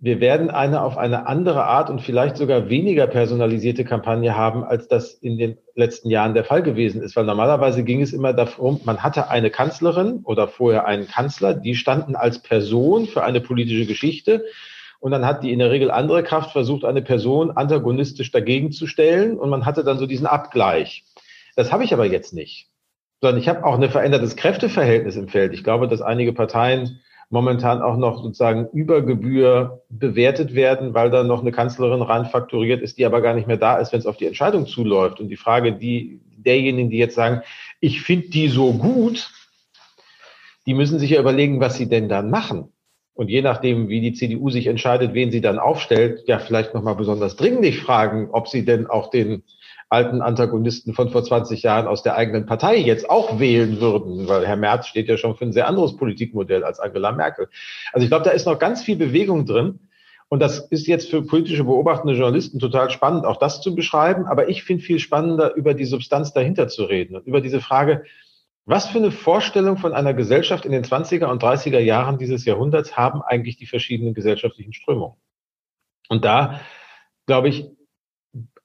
wir werden eine auf eine andere Art und vielleicht sogar weniger personalisierte Kampagne haben, als das in den letzten Jahren der Fall gewesen ist. Weil normalerweise ging es immer darum, man hatte eine Kanzlerin oder vorher einen Kanzler, die standen als Person für eine politische Geschichte. Und dann hat die in der Regel andere Kraft versucht, eine Person antagonistisch dagegen zu stellen. Und man hatte dann so diesen Abgleich. Das habe ich aber jetzt nicht. Sondern ich habe auch ein verändertes Kräfteverhältnis im Feld. Ich glaube, dass einige Parteien momentan auch noch sozusagen über Gebühr bewertet werden, weil da noch eine Kanzlerin reinfaktoriert ist, die aber gar nicht mehr da ist, wenn es auf die Entscheidung zuläuft. Und die Frage, die derjenigen, die jetzt sagen, ich finde die so gut, die müssen sich ja überlegen, was sie denn dann machen. Und je nachdem, wie die CDU sich entscheidet, wen sie dann aufstellt, ja vielleicht nochmal besonders dringlich fragen, ob sie denn auch den alten Antagonisten von vor 20 Jahren aus der eigenen Partei jetzt auch wählen würden, weil Herr Merz steht ja schon für ein sehr anderes Politikmodell als Angela Merkel. Also ich glaube, da ist noch ganz viel Bewegung drin. Und das ist jetzt für politische beobachtende Journalisten total spannend, auch das zu beschreiben. Aber ich finde viel spannender, über die Substanz dahinter zu reden und über diese Frage, was für eine Vorstellung von einer Gesellschaft in den 20er und 30er Jahren dieses Jahrhunderts haben eigentlich die verschiedenen gesellschaftlichen Strömungen? Und da, glaube ich,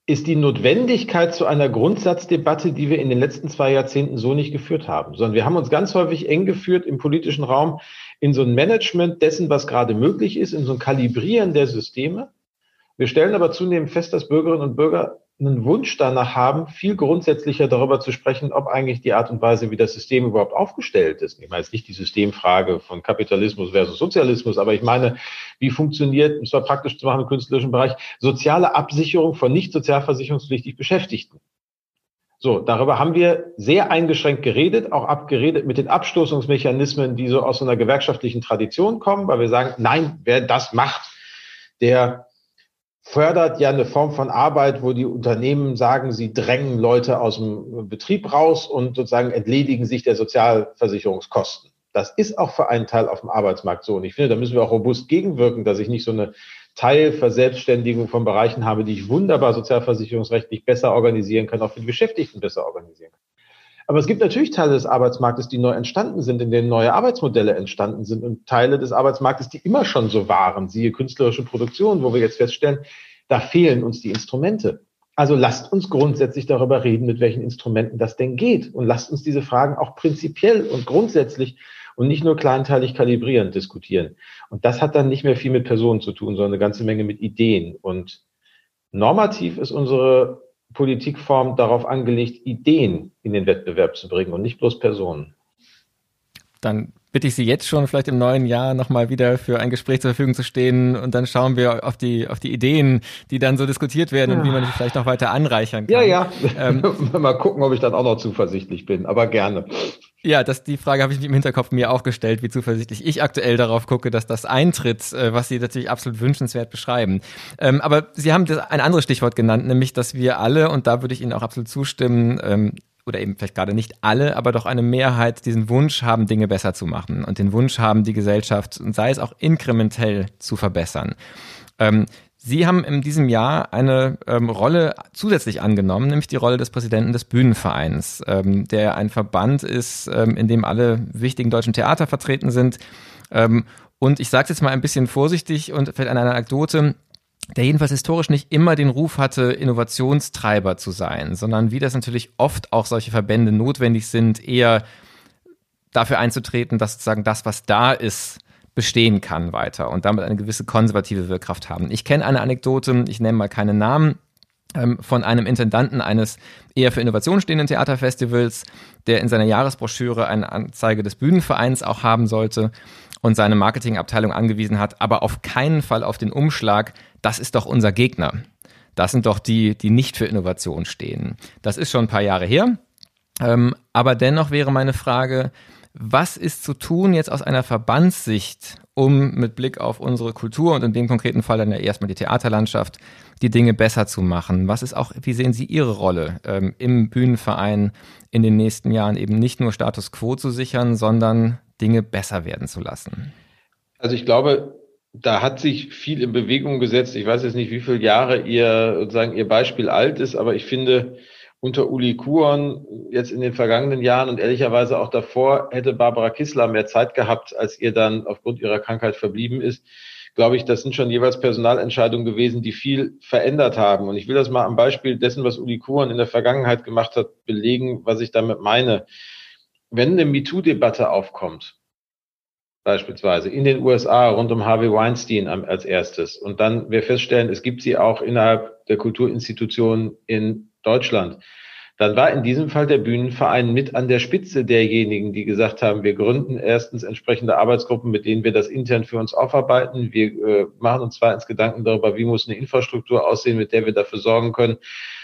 ist die Notwendigkeit zu einer Grundsatzdebatte, die wir in den letzten zwei Jahrzehnten so nicht geführt haben, sondern wir haben uns ganz häufig eng geführt im politischen Raum in so ein Management dessen, was gerade möglich ist, in so ein Kalibrieren der Systeme. Wir stellen aber zunehmend fest, dass Bürgerinnen und Bürger einen Wunsch danach haben, viel grundsätzlicher darüber zu sprechen, ob eigentlich die Art und Weise, wie das System überhaupt aufgestellt ist. Ich meine jetzt nicht die Systemfrage von Kapitalismus versus Sozialismus, aber ich meine, wie funktioniert, und zwar praktisch zu machen im künstlerischen Bereich, soziale Absicherung von nicht sozialversicherungspflichtig Beschäftigten. So, darüber haben wir sehr eingeschränkt geredet, auch abgeredet mit den Abstoßungsmechanismen, die so aus einer gewerkschaftlichen Tradition kommen, weil wir sagen, nein, wer das macht, der fördert ja eine Form von Arbeit, wo die Unternehmen sagen, sie drängen Leute aus dem Betrieb raus und sozusagen entledigen sich der Sozialversicherungskosten. Das ist auch für einen Teil auf dem Arbeitsmarkt so. Und ich finde, da müssen wir auch robust gegenwirken, dass ich nicht so eine Teilverselbstständigung von Bereichen habe, die ich wunderbar sozialversicherungsrechtlich besser organisieren kann, auch für die Beschäftigten besser organisieren kann. Aber es gibt natürlich Teile des Arbeitsmarktes, die neu entstanden sind, in denen neue Arbeitsmodelle entstanden sind und Teile des Arbeitsmarktes, die immer schon so waren, siehe künstlerische Produktion, wo wir jetzt feststellen, da fehlen uns die Instrumente. Also lasst uns grundsätzlich darüber reden, mit welchen Instrumenten das denn geht. Und lasst uns diese Fragen auch prinzipiell und grundsätzlich und nicht nur kleinteilig kalibrieren diskutieren. Und das hat dann nicht mehr viel mit Personen zu tun, sondern eine ganze Menge mit Ideen. Und normativ ist unsere Politikform darauf angelegt, Ideen in den Wettbewerb zu bringen und nicht bloß Personen. Dann bitte ich Sie jetzt schon vielleicht im neuen Jahr nochmal wieder für ein Gespräch zur Verfügung zu stehen und dann schauen wir auf die, auf die Ideen, die dann so diskutiert werden ja. und wie man die vielleicht noch weiter anreichern kann. Ja, ja. Ähm, mal gucken, ob ich dann auch noch zuversichtlich bin, aber gerne. Ja, das, die Frage habe ich im Hinterkopf mir auch gestellt, wie zuversichtlich ich aktuell darauf gucke, dass das eintritt, äh, was Sie natürlich absolut wünschenswert beschreiben. Ähm, aber Sie haben ein anderes Stichwort genannt, nämlich, dass wir alle, und da würde ich Ihnen auch absolut zustimmen, ähm, oder eben vielleicht gerade nicht alle, aber doch eine Mehrheit diesen Wunsch haben, Dinge besser zu machen und den Wunsch haben, die Gesellschaft, sei es auch inkrementell, zu verbessern. Ähm, Sie haben in diesem Jahr eine ähm, Rolle zusätzlich angenommen, nämlich die Rolle des Präsidenten des Bühnenvereins, ähm, der ein Verband ist, ähm, in dem alle wichtigen deutschen Theater vertreten sind. Ähm, und ich sage es jetzt mal ein bisschen vorsichtig und vielleicht eine Anekdote der jedenfalls historisch nicht immer den Ruf hatte, Innovationstreiber zu sein, sondern wie das natürlich oft auch solche Verbände notwendig sind, eher dafür einzutreten, dass sozusagen das, was da ist, bestehen kann weiter und damit eine gewisse konservative Wirkkraft haben. Ich kenne eine Anekdote, ich nenne mal keine Namen, ähm, von einem Intendanten eines eher für Innovation stehenden Theaterfestivals, der in seiner Jahresbroschüre eine Anzeige des Bühnenvereins auch haben sollte und seine Marketingabteilung angewiesen hat, aber auf keinen Fall auf den Umschlag, das ist doch unser Gegner. Das sind doch die, die nicht für Innovation stehen. Das ist schon ein paar Jahre her. Ähm, aber dennoch wäre meine Frage, was ist zu tun jetzt aus einer Verbandssicht, um mit Blick auf unsere Kultur und in dem konkreten Fall dann ja erstmal die Theaterlandschaft, die Dinge besser zu machen? Was ist auch, wie sehen Sie Ihre Rolle ähm, im Bühnenverein in den nächsten Jahren eben nicht nur Status quo zu sichern, sondern Dinge besser werden zu lassen? Also ich glaube, da hat sich viel in Bewegung gesetzt. Ich weiß jetzt nicht, wie viele Jahre ihr sozusagen ihr Beispiel alt ist, aber ich finde, unter Uli Kuhn jetzt in den vergangenen Jahren und ehrlicherweise auch davor hätte Barbara Kissler mehr Zeit gehabt, als ihr dann aufgrund ihrer Krankheit verblieben ist. Glaube ich, das sind schon jeweils Personalentscheidungen gewesen, die viel verändert haben. Und ich will das mal am Beispiel dessen, was Uli Kuhn in der Vergangenheit gemacht hat, belegen, was ich damit meine. Wenn eine MeToo-Debatte aufkommt, beispielsweise in den USA rund um Harvey Weinstein als erstes. Und dann wir feststellen, es gibt sie auch innerhalb der Kulturinstitutionen in Deutschland. Dann war in diesem Fall der Bühnenverein mit an der Spitze derjenigen, die gesagt haben, wir gründen erstens entsprechende Arbeitsgruppen, mit denen wir das intern für uns aufarbeiten. Wir äh, machen uns zweitens Gedanken darüber, wie muss eine Infrastruktur aussehen, mit der wir dafür sorgen können,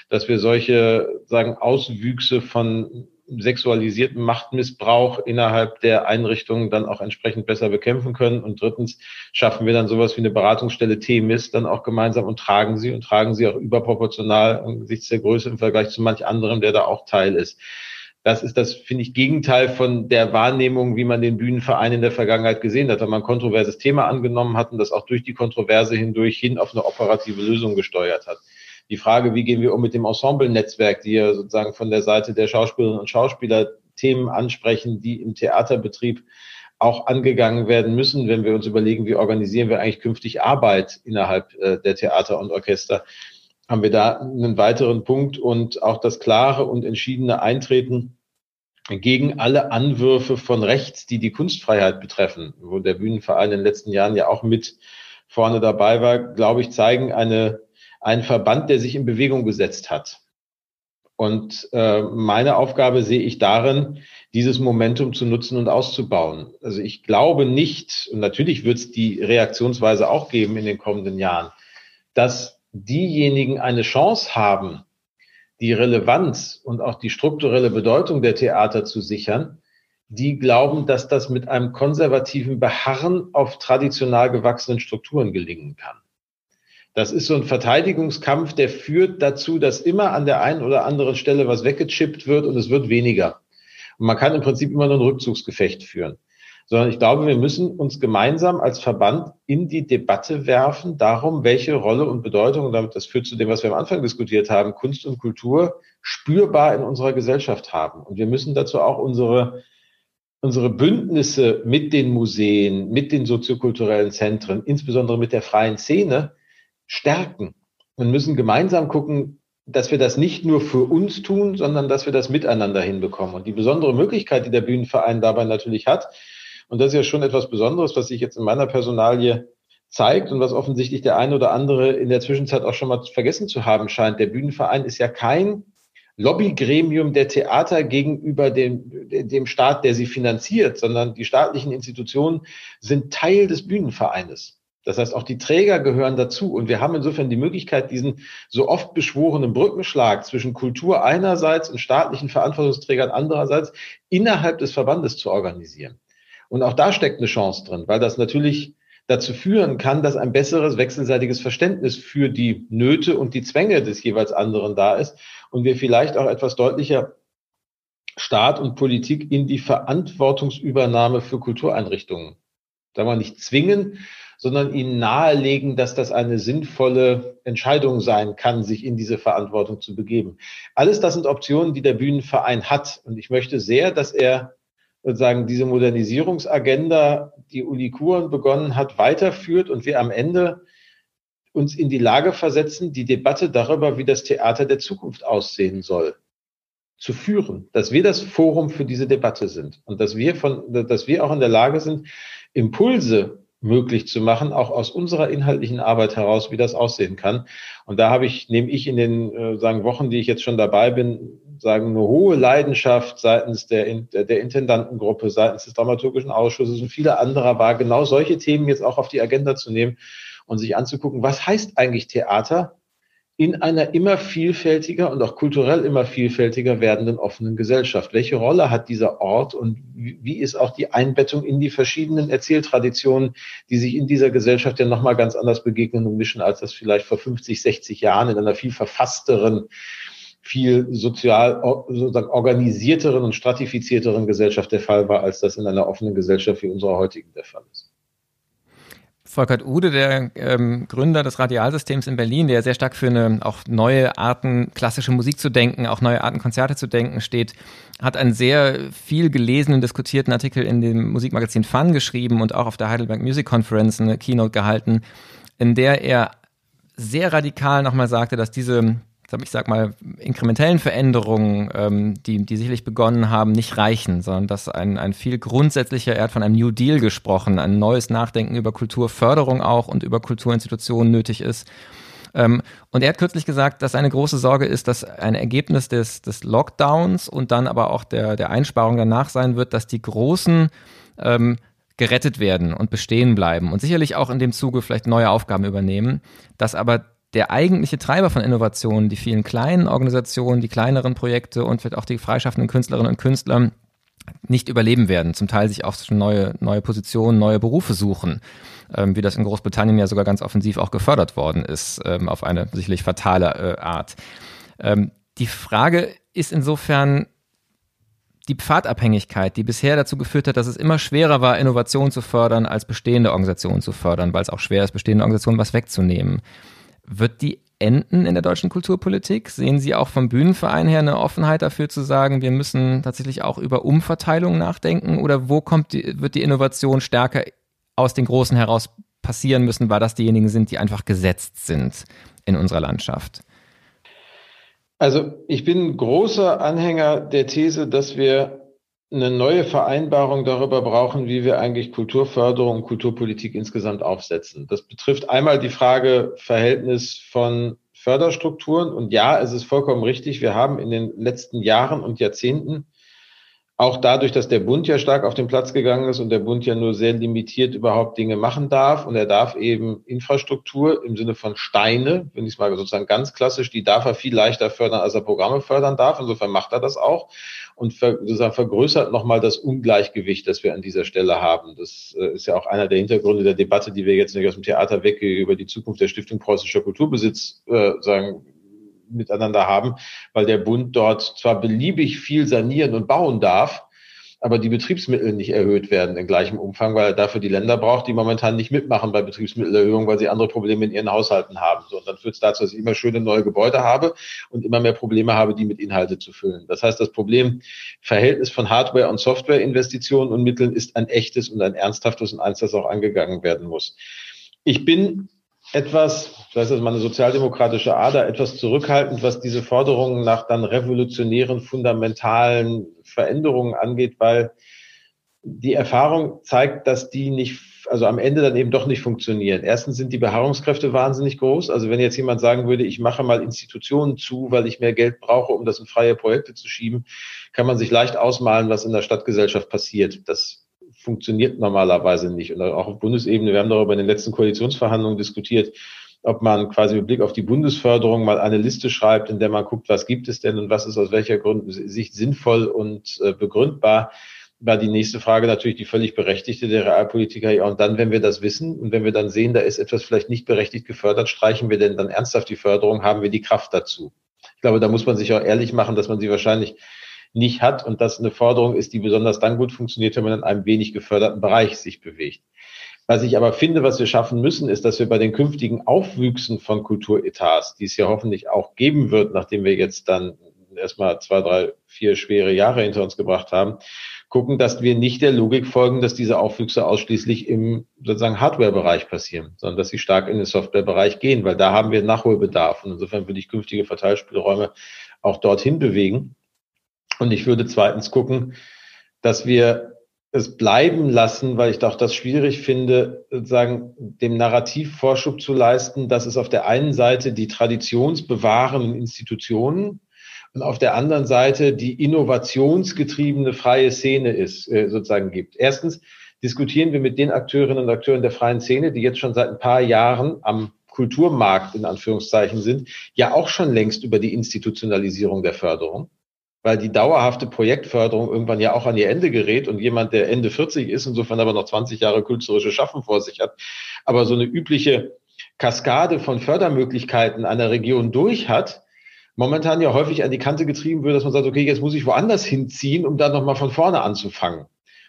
dass wir solche sagen Auswüchse von sexualisierten Machtmissbrauch innerhalb der Einrichtungen dann auch entsprechend besser bekämpfen können. Und drittens schaffen wir dann sowas wie eine Beratungsstelle TMIS dann auch gemeinsam und tragen sie und tragen sie auch überproportional angesichts der Größe im Vergleich zu manch anderem, der da auch Teil ist. Das ist das, finde ich, Gegenteil von der Wahrnehmung, wie man den Bühnenverein in der Vergangenheit gesehen hat, wenn man ein kontroverses Thema angenommen hat und das auch durch die Kontroverse hindurch hin auf eine operative Lösung gesteuert hat die Frage, wie gehen wir um mit dem Ensemble-Netzwerk, die ja sozusagen von der Seite der Schauspielerinnen und Schauspieler Themen ansprechen, die im Theaterbetrieb auch angegangen werden müssen, wenn wir uns überlegen, wie organisieren wir eigentlich künftig Arbeit innerhalb äh, der Theater und Orchester. haben wir da einen weiteren Punkt und auch das klare und entschiedene Eintreten gegen alle Anwürfe von rechts, die die Kunstfreiheit betreffen, wo der Bühnenverein in den letzten Jahren ja auch mit vorne dabei war, glaube ich, zeigen eine, einen Verband, der sich in Bewegung gesetzt hat. Und äh, meine Aufgabe sehe ich darin, dieses Momentum zu nutzen und auszubauen. Also ich glaube nicht, und natürlich wird es die Reaktionsweise auch geben in den kommenden Jahren, dass diejenigen eine Chance haben, die Relevanz und auch die strukturelle Bedeutung der Theater zu sichern, die glauben, dass das mit einem konservativen Beharren auf traditional gewachsenen Strukturen gelingen kann. Das ist so ein Verteidigungskampf, der führt dazu, dass immer an der einen oder anderen Stelle was weggechippt wird und es wird weniger. Und man kann im Prinzip immer nur ein Rückzugsgefecht führen. Sondern ich glaube, wir müssen uns gemeinsam als Verband in die Debatte werfen darum, welche Rolle und Bedeutung, und damit das führt zu dem, was wir am Anfang diskutiert haben, Kunst und Kultur spürbar in unserer Gesellschaft haben. Und wir müssen dazu auch unsere unsere Bündnisse mit den Museen, mit den soziokulturellen Zentren, insbesondere mit der freien Szene, stärken und müssen gemeinsam gucken, dass wir das nicht nur für uns tun, sondern dass wir das miteinander hinbekommen. Und die besondere Möglichkeit, die der Bühnenverein dabei natürlich hat, und das ist ja schon etwas Besonderes, was sich jetzt in meiner Personalie zeigt und was offensichtlich der eine oder andere in der Zwischenzeit auch schon mal vergessen zu haben scheint. Der Bühnenverein ist ja kein Lobbygremium der Theater gegenüber dem, dem Staat, der sie finanziert, sondern die staatlichen Institutionen sind Teil des Bühnenvereines. Das heißt, auch die Träger gehören dazu. Und wir haben insofern die Möglichkeit, diesen so oft beschworenen Brückenschlag zwischen Kultur einerseits und staatlichen Verantwortungsträgern andererseits innerhalb des Verbandes zu organisieren. Und auch da steckt eine Chance drin, weil das natürlich dazu führen kann, dass ein besseres wechselseitiges Verständnis für die Nöte und die Zwänge des jeweils anderen da ist und wir vielleicht auch etwas deutlicher Staat und Politik in die Verantwortungsübernahme für Kultureinrichtungen, sagen wir nicht zwingen, sondern ihnen nahelegen, dass das eine sinnvolle Entscheidung sein kann, sich in diese Verantwortung zu begeben. Alles das sind Optionen, die der Bühnenverein hat. Und ich möchte sehr, dass er sozusagen diese Modernisierungsagenda, die Uli Kuren begonnen hat, weiterführt und wir am Ende uns in die Lage versetzen, die Debatte darüber, wie das Theater der Zukunft aussehen soll, zu führen, dass wir das Forum für diese Debatte sind und dass wir von, dass wir auch in der Lage sind, Impulse möglich zu machen, auch aus unserer inhaltlichen Arbeit heraus, wie das aussehen kann. Und da habe ich, nehme ich in den äh, sagen Wochen, die ich jetzt schon dabei bin, sagen eine hohe Leidenschaft seitens der, der Intendantengruppe, seitens des Dramaturgischen Ausschusses und vieler anderer war, genau solche Themen jetzt auch auf die Agenda zu nehmen und sich anzugucken, was heißt eigentlich Theater in einer immer vielfältiger und auch kulturell immer vielfältiger werdenden offenen Gesellschaft. Welche Rolle hat dieser Ort und wie ist auch die Einbettung in die verschiedenen Erzähltraditionen, die sich in dieser Gesellschaft ja nochmal ganz anders begegnen und mischen, als das vielleicht vor 50, 60 Jahren in einer viel verfassteren, viel sozial sozusagen organisierteren und stratifizierteren Gesellschaft der Fall war, als das in einer offenen Gesellschaft wie unserer heutigen der Fall ist. Volkert Ude, der ähm, Gründer des Radialsystems in Berlin, der sehr stark für eine auch neue Arten klassische Musik zu denken, auch neue Arten Konzerte zu denken steht, hat einen sehr viel gelesenen, diskutierten Artikel in dem Musikmagazin Fun geschrieben und auch auf der Heidelberg Music Conference eine Keynote gehalten, in der er sehr radikal nochmal sagte, dass diese ich sag mal, inkrementellen Veränderungen, ähm, die, die sicherlich begonnen haben, nicht reichen, sondern dass ein, ein viel grundsätzlicher, er hat von einem New Deal gesprochen, ein neues Nachdenken über Kulturförderung auch und über Kulturinstitutionen nötig ist. Ähm, und er hat kürzlich gesagt, dass eine große Sorge ist, dass ein Ergebnis des, des Lockdowns und dann aber auch der, der Einsparung danach sein wird, dass die großen ähm, gerettet werden und bestehen bleiben und sicherlich auch in dem Zuge vielleicht neue Aufgaben übernehmen, dass aber der eigentliche Treiber von Innovationen, die vielen kleinen Organisationen, die kleineren Projekte und vielleicht auch die freischaffenden Künstlerinnen und Künstler nicht überleben werden, zum Teil sich auch neue, neue Positionen, neue Berufe suchen, ähm, wie das in Großbritannien ja sogar ganz offensiv auch gefördert worden ist, ähm, auf eine sicherlich fatale äh, Art. Ähm, die Frage ist insofern die Pfadabhängigkeit, die bisher dazu geführt hat, dass es immer schwerer war, Innovation zu fördern, als bestehende Organisationen zu fördern, weil es auch schwer ist, bestehende Organisationen was wegzunehmen. Wird die enden in der deutschen Kulturpolitik? Sehen Sie auch vom Bühnenverein her eine Offenheit dafür zu sagen, wir müssen tatsächlich auch über Umverteilung nachdenken? Oder wo kommt die, wird die Innovation stärker aus den Großen heraus passieren müssen, weil das diejenigen sind, die einfach gesetzt sind in unserer Landschaft? Also ich bin großer Anhänger der These, dass wir eine neue Vereinbarung darüber brauchen, wie wir eigentlich Kulturförderung und Kulturpolitik insgesamt aufsetzen. Das betrifft einmal die Frage Verhältnis von Förderstrukturen. Und ja, es ist vollkommen richtig. Wir haben in den letzten Jahren und Jahrzehnten auch dadurch, dass der Bund ja stark auf den Platz gegangen ist und der Bund ja nur sehr limitiert überhaupt Dinge machen darf und er darf eben Infrastruktur im Sinne von Steine, wenn ich es mal sozusagen ganz klassisch, die darf er viel leichter fördern, als er Programme fördern darf. Insofern macht er das auch und ver, sozusagen vergrößert nochmal das Ungleichgewicht, das wir an dieser Stelle haben. Das äh, ist ja auch einer der Hintergründe der Debatte, die wir jetzt nicht aus dem Theater weg über die Zukunft der Stiftung Preußischer Kulturbesitz äh, sagen miteinander haben, weil der Bund dort zwar beliebig viel sanieren und bauen darf, aber die Betriebsmittel nicht erhöht werden in gleichem Umfang, weil er dafür die Länder braucht, die momentan nicht mitmachen bei Betriebsmittelerhöhung, weil sie andere Probleme in ihren Haushalten haben. So, und dann führt es dazu, dass ich immer schöne neue Gebäude habe und immer mehr Probleme habe, die mit Inhalte zu füllen. Das heißt, das Problem Verhältnis von Hardware- und Softwareinvestitionen und Mitteln ist ein echtes und ein ernsthaftes und eins, das auch angegangen werden muss. Ich bin etwas, das ist meine sozialdemokratische Ader, etwas zurückhaltend, was diese Forderungen nach dann revolutionären, fundamentalen Veränderungen angeht, weil die Erfahrung zeigt, dass die nicht, also am Ende dann eben doch nicht funktionieren. Erstens sind die Beharrungskräfte wahnsinnig groß. Also wenn jetzt jemand sagen würde, ich mache mal Institutionen zu, weil ich mehr Geld brauche, um das in freie Projekte zu schieben, kann man sich leicht ausmalen, was in der Stadtgesellschaft passiert. Das funktioniert normalerweise nicht. Und auch auf Bundesebene, wir haben darüber in den letzten Koalitionsverhandlungen diskutiert, ob man quasi mit Blick auf die Bundesförderung mal eine Liste schreibt, in der man guckt, was gibt es denn und was ist aus welcher Grund, Sicht sinnvoll und äh, begründbar, war die nächste Frage natürlich die völlig berechtigte der Realpolitiker. Ja, und dann, wenn wir das wissen und wenn wir dann sehen, da ist etwas vielleicht nicht berechtigt gefördert, streichen wir denn dann ernsthaft die Förderung, haben wir die Kraft dazu? Ich glaube, da muss man sich auch ehrlich machen, dass man sie wahrscheinlich nicht hat und das eine Forderung ist, die besonders dann gut funktioniert, wenn man in einem wenig geförderten Bereich sich bewegt. Was ich aber finde, was wir schaffen müssen, ist, dass wir bei den künftigen Aufwüchsen von Kulturetats, die es ja hoffentlich auch geben wird, nachdem wir jetzt dann erstmal zwei, drei, vier schwere Jahre hinter uns gebracht haben, gucken, dass wir nicht der Logik folgen, dass diese Aufwüchse ausschließlich im sozusagen Hardware-Bereich passieren, sondern dass sie stark in den Software-Bereich gehen, weil da haben wir Nachholbedarf. Und insofern würde ich künftige Verteilspielräume auch dorthin bewegen. Und ich würde zweitens gucken, dass wir es bleiben lassen, weil ich doch das schwierig finde, sozusagen dem Narrativ Vorschub zu leisten, dass es auf der einen Seite die traditionsbewahrenden Institutionen und auf der anderen Seite die innovationsgetriebene freie Szene ist, äh, sozusagen gibt. Erstens diskutieren wir mit den Akteurinnen und Akteuren der freien Szene, die jetzt schon seit ein paar Jahren am Kulturmarkt in Anführungszeichen sind, ja auch schon längst über die Institutionalisierung der Förderung weil die dauerhafte Projektförderung irgendwann ja auch an ihr Ende gerät und jemand, der Ende 40 ist, insofern aber noch 20 Jahre künstlerische Schaffen vor sich hat, aber so eine übliche Kaskade von Fördermöglichkeiten einer Region durch hat, momentan ja häufig an die Kante getrieben wird, dass man sagt, okay, jetzt muss ich woanders hinziehen, um dann nochmal von vorne anzufangen,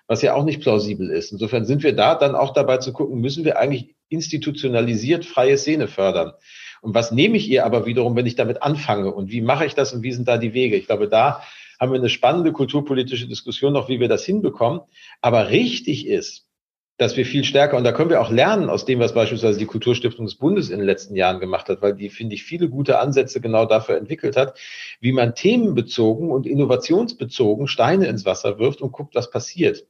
was ja auch nicht plausibel ist. Insofern sind wir da dann auch dabei zu gucken, müssen wir eigentlich institutionalisiert freie Szene fördern. Und was nehme ich ihr aber wiederum, wenn ich damit anfange? Und wie mache ich das und wie sind da die Wege? Ich glaube, da haben wir eine spannende kulturpolitische Diskussion noch, wie wir das hinbekommen. Aber richtig ist, dass wir viel stärker, und da können wir auch lernen aus dem, was beispielsweise die Kulturstiftung des Bundes in den letzten Jahren gemacht hat, weil die, finde ich, viele gute Ansätze genau dafür entwickelt hat, wie man themenbezogen und innovationsbezogen Steine ins Wasser wirft und guckt, was passiert.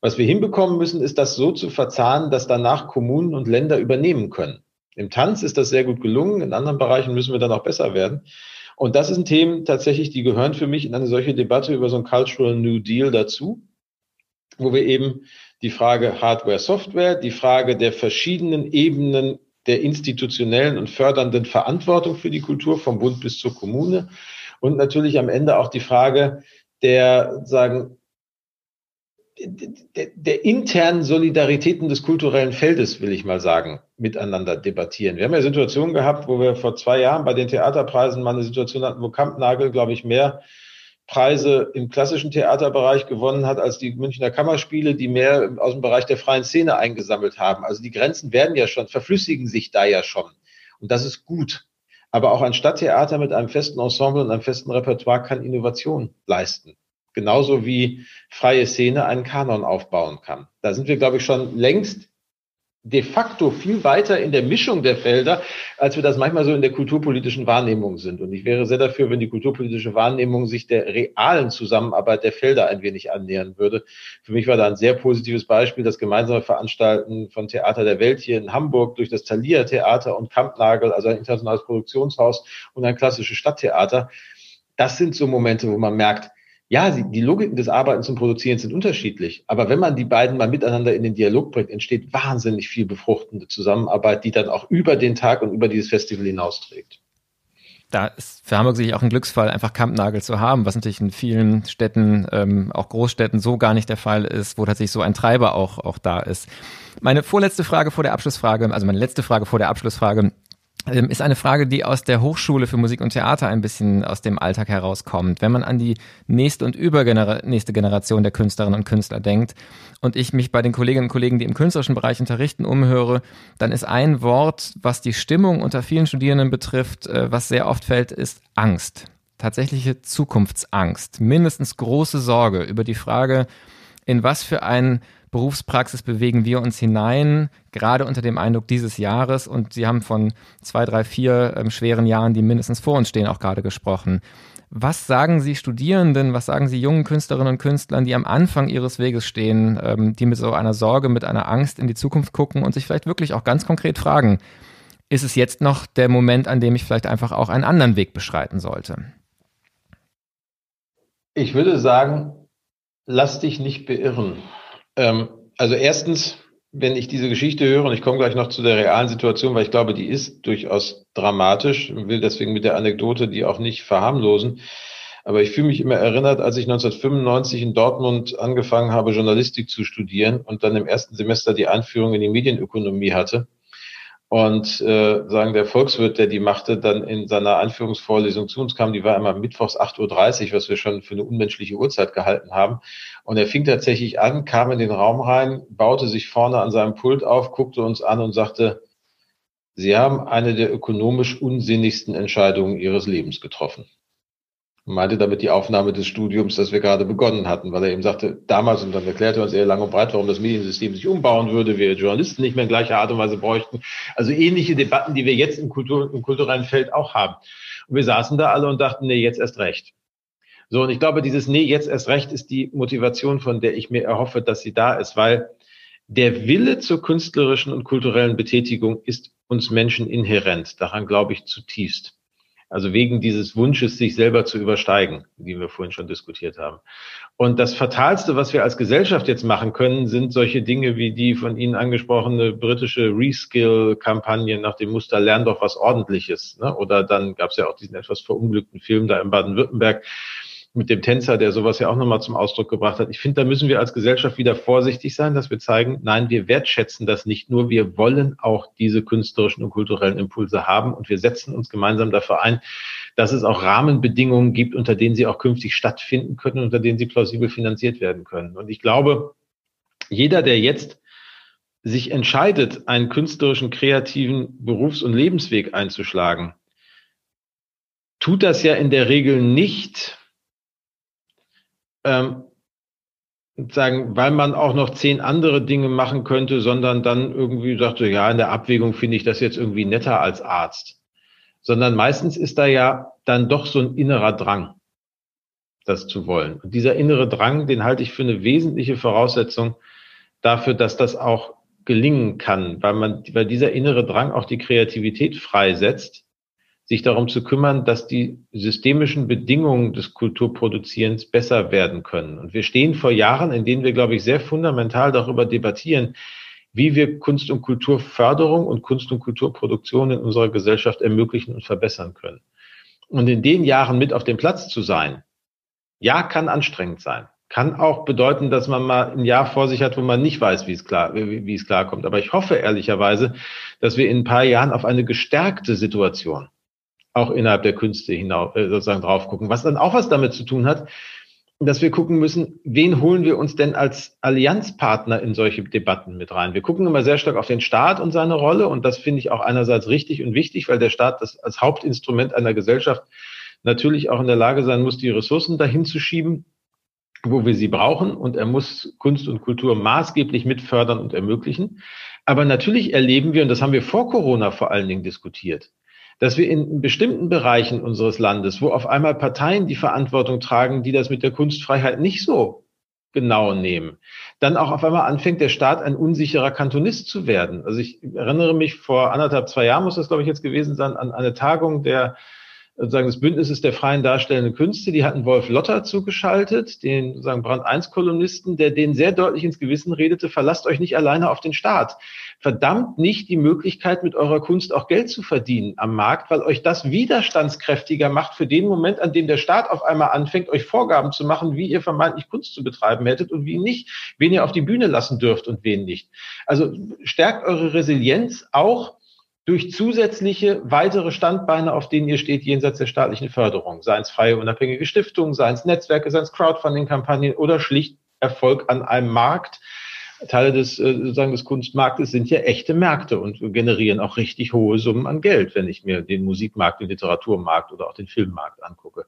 Was wir hinbekommen müssen, ist das so zu verzahnen, dass danach Kommunen und Länder übernehmen können. Im Tanz ist das sehr gut gelungen, in anderen Bereichen müssen wir dann auch besser werden. Und das sind Themen tatsächlich, die gehören für mich in eine solche Debatte über so ein Cultural New Deal dazu, wo wir eben die Frage Hardware, Software, die Frage der verschiedenen Ebenen der institutionellen und fördernden Verantwortung für die Kultur vom Bund bis zur Kommune und natürlich am Ende auch die Frage der, sagen, der, der internen Solidaritäten des kulturellen Feldes, will ich mal sagen, miteinander debattieren. Wir haben ja Situationen gehabt, wo wir vor zwei Jahren bei den Theaterpreisen mal eine Situation hatten, wo Kampnagel, glaube ich, mehr Preise im klassischen Theaterbereich gewonnen hat als die Münchner Kammerspiele, die mehr aus dem Bereich der freien Szene eingesammelt haben. Also die Grenzen werden ja schon, verflüssigen sich da ja schon. Und das ist gut. Aber auch ein Stadttheater mit einem festen Ensemble und einem festen Repertoire kann Innovation leisten. Genauso wie freie Szene einen Kanon aufbauen kann. Da sind wir, glaube ich, schon längst de facto viel weiter in der Mischung der Felder, als wir das manchmal so in der kulturpolitischen Wahrnehmung sind. Und ich wäre sehr dafür, wenn die kulturpolitische Wahrnehmung sich der realen Zusammenarbeit der Felder ein wenig annähern würde. Für mich war da ein sehr positives Beispiel das gemeinsame Veranstalten von Theater der Welt hier in Hamburg durch das Thalia Theater und Kampnagel, also ein internationales Produktionshaus und ein klassisches Stadttheater. Das sind so Momente, wo man merkt, ja, die Logiken des Arbeitens und Produzierens sind unterschiedlich. Aber wenn man die beiden mal miteinander in den Dialog bringt, entsteht wahnsinnig viel befruchtende Zusammenarbeit, die dann auch über den Tag und über dieses Festival hinausträgt. Da ist für Hamburg sicherlich auch ein Glücksfall, einfach Kampnagel zu haben, was natürlich in vielen Städten, ähm, auch Großstädten, so gar nicht der Fall ist, wo tatsächlich so ein Treiber auch, auch da ist. Meine vorletzte Frage vor der Abschlussfrage, also meine letzte Frage vor der Abschlussfrage ist eine Frage, die aus der Hochschule für Musik und Theater ein bisschen aus dem Alltag herauskommt. Wenn man an die nächste und übernächste Generation der Künstlerinnen und Künstler denkt und ich mich bei den Kolleginnen und Kollegen, die im künstlerischen Bereich unterrichten, umhöre, dann ist ein Wort, was die Stimmung unter vielen Studierenden betrifft, äh, was sehr oft fällt, ist Angst. Tatsächliche Zukunftsangst. Mindestens große Sorge über die Frage, in was für ein Berufspraxis bewegen wir uns hinein, gerade unter dem Eindruck dieses Jahres. Und Sie haben von zwei, drei, vier ähm, schweren Jahren, die mindestens vor uns stehen, auch gerade gesprochen. Was sagen Sie Studierenden, was sagen Sie jungen Künstlerinnen und Künstlern, die am Anfang ihres Weges stehen, ähm, die mit so einer Sorge, mit einer Angst in die Zukunft gucken und sich vielleicht wirklich auch ganz konkret fragen, ist es jetzt noch der Moment, an dem ich vielleicht einfach auch einen anderen Weg beschreiten sollte? Ich würde sagen, lass dich nicht beirren. Ähm, also erstens, wenn ich diese Geschichte höre, und ich komme gleich noch zu der realen Situation, weil ich glaube, die ist durchaus dramatisch und will deswegen mit der Anekdote die auch nicht verharmlosen. Aber ich fühle mich immer erinnert, als ich 1995 in Dortmund angefangen habe, Journalistik zu studieren und dann im ersten Semester die Einführung in die Medienökonomie hatte und äh, sagen, der Volkswirt, der die machte, dann in seiner Anführungsvorlesung zu uns kam, die war immer mittwochs 8.30 Uhr, was wir schon für eine unmenschliche Uhrzeit gehalten haben. Und er fing tatsächlich an, kam in den Raum rein, baute sich vorne an seinem Pult auf, guckte uns an und sagte, Sie haben eine der ökonomisch unsinnigsten Entscheidungen Ihres Lebens getroffen meinte damit die Aufnahme des Studiums, das wir gerade begonnen hatten, weil er eben sagte, damals, und dann erklärte er uns eher lang und breit, warum das Mediensystem sich umbauen würde, wir Journalisten nicht mehr in gleicher Art und Weise bräuchten. Also ähnliche Debatten, die wir jetzt im, Kultur, im kulturellen Feld auch haben. Und wir saßen da alle und dachten, nee, jetzt erst recht. So, und ich glaube, dieses Nee, jetzt erst recht ist die Motivation, von der ich mir erhoffe, dass sie da ist, weil der Wille zur künstlerischen und kulturellen Betätigung ist uns Menschen inhärent. Daran glaube ich zutiefst. Also wegen dieses Wunsches, sich selber zu übersteigen, wie wir vorhin schon diskutiert haben. Und das Fatalste, was wir als Gesellschaft jetzt machen können, sind solche Dinge wie die von Ihnen angesprochene britische Reskill-Kampagne nach dem Muster Lern doch was Ordentliches. Ne? Oder dann gab es ja auch diesen etwas verunglückten Film da in Baden-Württemberg, mit dem Tänzer, der sowas ja auch nochmal zum Ausdruck gebracht hat. Ich finde, da müssen wir als Gesellschaft wieder vorsichtig sein, dass wir zeigen, nein, wir wertschätzen das nicht nur, wir wollen auch diese künstlerischen und kulturellen Impulse haben und wir setzen uns gemeinsam dafür ein, dass es auch Rahmenbedingungen gibt, unter denen sie auch künftig stattfinden können, unter denen sie plausibel finanziert werden können. Und ich glaube, jeder, der jetzt sich entscheidet, einen künstlerischen, kreativen Berufs- und Lebensweg einzuschlagen, tut das ja in der Regel nicht, ähm, sagen, weil man auch noch zehn andere Dinge machen könnte, sondern dann irgendwie sagte, ja, in der Abwägung finde ich das jetzt irgendwie netter als Arzt. Sondern meistens ist da ja dann doch so ein innerer Drang, das zu wollen. Und dieser innere Drang, den halte ich für eine wesentliche Voraussetzung dafür, dass das auch gelingen kann, weil man, weil dieser innere Drang auch die Kreativität freisetzt, sich darum zu kümmern, dass die systemischen Bedingungen des Kulturproduzierens besser werden können. Und wir stehen vor Jahren, in denen wir, glaube ich, sehr fundamental darüber debattieren, wie wir Kunst- und Kulturförderung und Kunst- und Kulturproduktion in unserer Gesellschaft ermöglichen und verbessern können. Und in den Jahren mit auf dem Platz zu sein, ja, kann anstrengend sein. Kann auch bedeuten, dass man mal ein Jahr vor sich hat, wo man nicht weiß, wie es klar, wie, wie es klarkommt. Aber ich hoffe ehrlicherweise, dass wir in ein paar Jahren auf eine gestärkte Situation auch innerhalb der Künste hinaus, äh, sozusagen drauf gucken. Was dann auch was damit zu tun hat, dass wir gucken müssen, wen holen wir uns denn als Allianzpartner in solche Debatten mit rein? Wir gucken immer sehr stark auf den Staat und seine Rolle und das finde ich auch einerseits richtig und wichtig, weil der Staat das als Hauptinstrument einer Gesellschaft natürlich auch in der Lage sein muss, die Ressourcen dahin zu schieben. wo wir sie brauchen und er muss Kunst und Kultur maßgeblich mitfördern und ermöglichen. Aber natürlich erleben wir, und das haben wir vor Corona vor allen Dingen diskutiert, dass wir in bestimmten Bereichen unseres Landes, wo auf einmal Parteien die Verantwortung tragen, die das mit der Kunstfreiheit nicht so genau nehmen, dann auch auf einmal anfängt, der Staat ein unsicherer Kantonist zu werden. Also ich erinnere mich, vor anderthalb, zwei Jahren muss das, glaube ich, jetzt gewesen sein, an eine Tagung der sozusagen des Bündnisses der freien darstellenden Künste, die hatten Wolf Lotter zugeschaltet, den sozusagen Brand 1 Kolumnisten, der denen sehr deutlich ins Gewissen redete, verlasst euch nicht alleine auf den Staat. Verdammt nicht die Möglichkeit, mit eurer Kunst auch Geld zu verdienen am Markt, weil euch das widerstandskräftiger macht für den Moment, an dem der Staat auf einmal anfängt, euch Vorgaben zu machen, wie ihr vermeintlich Kunst zu betreiben hättet und wie nicht, wen ihr auf die Bühne lassen dürft und wen nicht. Also stärkt eure Resilienz auch durch zusätzliche weitere Standbeine, auf denen ihr steht, jenseits der staatlichen Förderung, seien es freie unabhängige Stiftungen, seien es Netzwerke, seien es Crowdfunding-Kampagnen oder schlicht Erfolg an einem Markt. Teile des, äh, sozusagen des Kunstmarktes sind ja echte Märkte und generieren auch richtig hohe Summen an Geld, wenn ich mir den Musikmarkt, den Literaturmarkt oder auch den Filmmarkt angucke.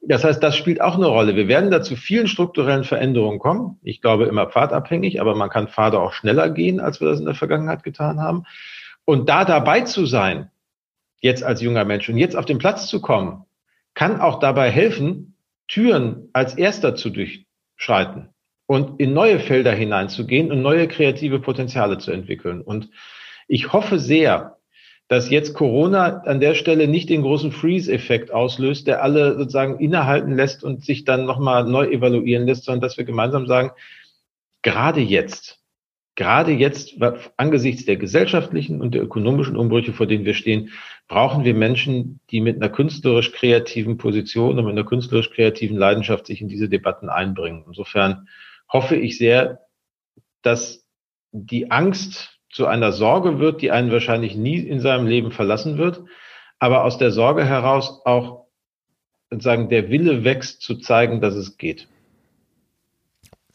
Das heißt, das spielt auch eine Rolle. Wir werden da zu vielen strukturellen Veränderungen kommen. Ich glaube immer pfadabhängig, aber man kann Pfade auch schneller gehen, als wir das in der Vergangenheit getan haben. Und da dabei zu sein, jetzt als junger Mensch und jetzt auf den Platz zu kommen, kann auch dabei helfen, Türen als erster zu durchschreiten und in neue Felder hineinzugehen und neue kreative Potenziale zu entwickeln. Und ich hoffe sehr, dass jetzt Corona an der Stelle nicht den großen Freeze-Effekt auslöst, der alle sozusagen innehalten lässt und sich dann nochmal neu evaluieren lässt, sondern dass wir gemeinsam sagen, gerade jetzt gerade jetzt angesichts der gesellschaftlichen und der ökonomischen Umbrüche, vor denen wir stehen, brauchen wir Menschen, die mit einer künstlerisch kreativen Position und mit einer künstlerisch kreativen Leidenschaft sich in diese Debatten einbringen. Insofern hoffe ich sehr, dass die Angst zu einer Sorge wird, die einen wahrscheinlich nie in seinem Leben verlassen wird, aber aus der Sorge heraus auch sozusagen der Wille wächst zu zeigen, dass es geht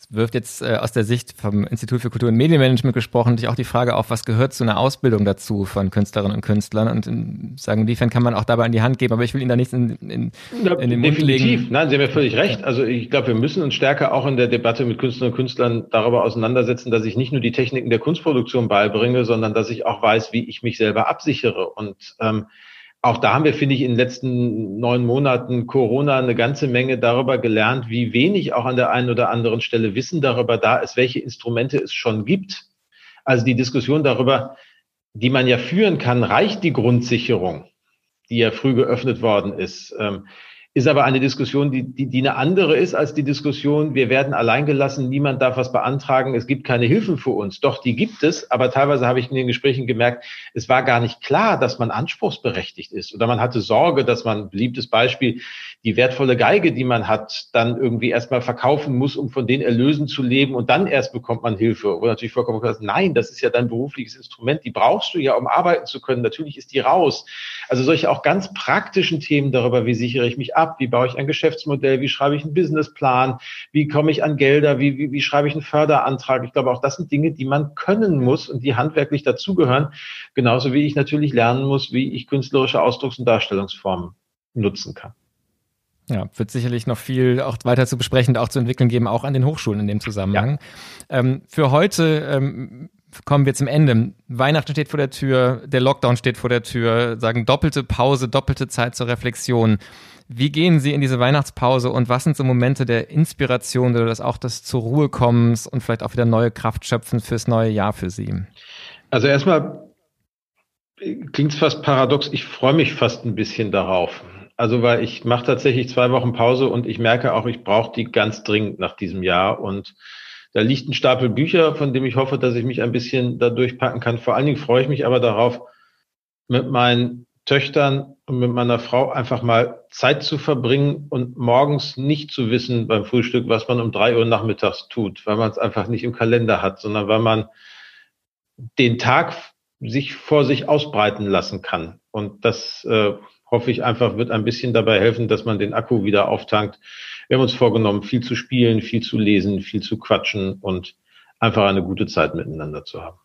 wirft jetzt äh, aus der Sicht vom Institut für Kultur und Medienmanagement gesprochen natürlich auch die Frage auf, was gehört zu einer Ausbildung dazu von Künstlerinnen und Künstlern und in, sagen, inwiefern kann man auch dabei in die Hand geben, aber ich will Ihnen da nichts in, in, in den Mund legen. Nein, Sie haben ja völlig recht. Also ich glaube, wir müssen uns stärker auch in der Debatte mit Künstlerinnen und Künstlern darüber auseinandersetzen, dass ich nicht nur die Techniken der Kunstproduktion beibringe, sondern dass ich auch weiß, wie ich mich selber absichere und ähm, auch da haben wir, finde ich, in den letzten neun Monaten Corona eine ganze Menge darüber gelernt, wie wenig auch an der einen oder anderen Stelle Wissen darüber da ist, welche Instrumente es schon gibt. Also die Diskussion darüber, die man ja führen kann, reicht die Grundsicherung, die ja früh geöffnet worden ist. Ist aber eine Diskussion, die, die, die eine andere ist als die Diskussion, wir werden alleingelassen, niemand darf was beantragen, es gibt keine Hilfen für uns. Doch, die gibt es, aber teilweise habe ich in den Gesprächen gemerkt, es war gar nicht klar, dass man anspruchsberechtigt ist oder man hatte Sorge, dass man, beliebtes Beispiel, die wertvolle Geige, die man hat, dann irgendwie erstmal verkaufen muss, um von den Erlösen zu leben und dann erst bekommt man Hilfe. Wo natürlich vollkommen klar ist, nein, das ist ja dein berufliches Instrument, die brauchst du ja, um arbeiten zu können. Natürlich ist die raus. Also solche auch ganz praktischen Themen darüber, wie sichere ich mich ab, wie baue ich ein Geschäftsmodell, wie schreibe ich einen Businessplan, wie komme ich an Gelder, wie, wie, wie schreibe ich einen Förderantrag. Ich glaube, auch das sind Dinge, die man können muss und die handwerklich dazugehören. Genauso wie ich natürlich lernen muss, wie ich künstlerische Ausdrucks- und Darstellungsformen nutzen kann. Ja, wird sicherlich noch viel auch weiter zu besprechen, auch zu entwickeln geben, auch an den Hochschulen in dem Zusammenhang. Ja. Ähm, für heute ähm, kommen wir zum Ende. Weihnachten steht vor der Tür, der Lockdown steht vor der Tür, sagen doppelte Pause, doppelte Zeit zur Reflexion. Wie gehen Sie in diese Weihnachtspause und was sind so Momente der Inspiration oder das auch des zur Ruhe kommens und vielleicht auch wieder neue Kraft schöpfen fürs neue Jahr für Sie? Also erstmal klingt es fast paradox. Ich freue mich fast ein bisschen darauf. Also weil ich mache tatsächlich zwei Wochen Pause und ich merke auch, ich brauche die ganz dringend nach diesem Jahr. Und da liegt ein Stapel Bücher, von dem ich hoffe, dass ich mich ein bisschen da durchpacken kann. Vor allen Dingen freue ich mich aber darauf, mit meinen Töchtern und mit meiner Frau einfach mal Zeit zu verbringen und morgens nicht zu wissen beim Frühstück, was man um drei Uhr nachmittags tut, weil man es einfach nicht im Kalender hat, sondern weil man den Tag sich vor sich ausbreiten lassen kann. Und das äh, hoffe ich einfach, wird ein bisschen dabei helfen, dass man den Akku wieder auftankt. Wir haben uns vorgenommen, viel zu spielen, viel zu lesen, viel zu quatschen und einfach eine gute Zeit miteinander zu haben.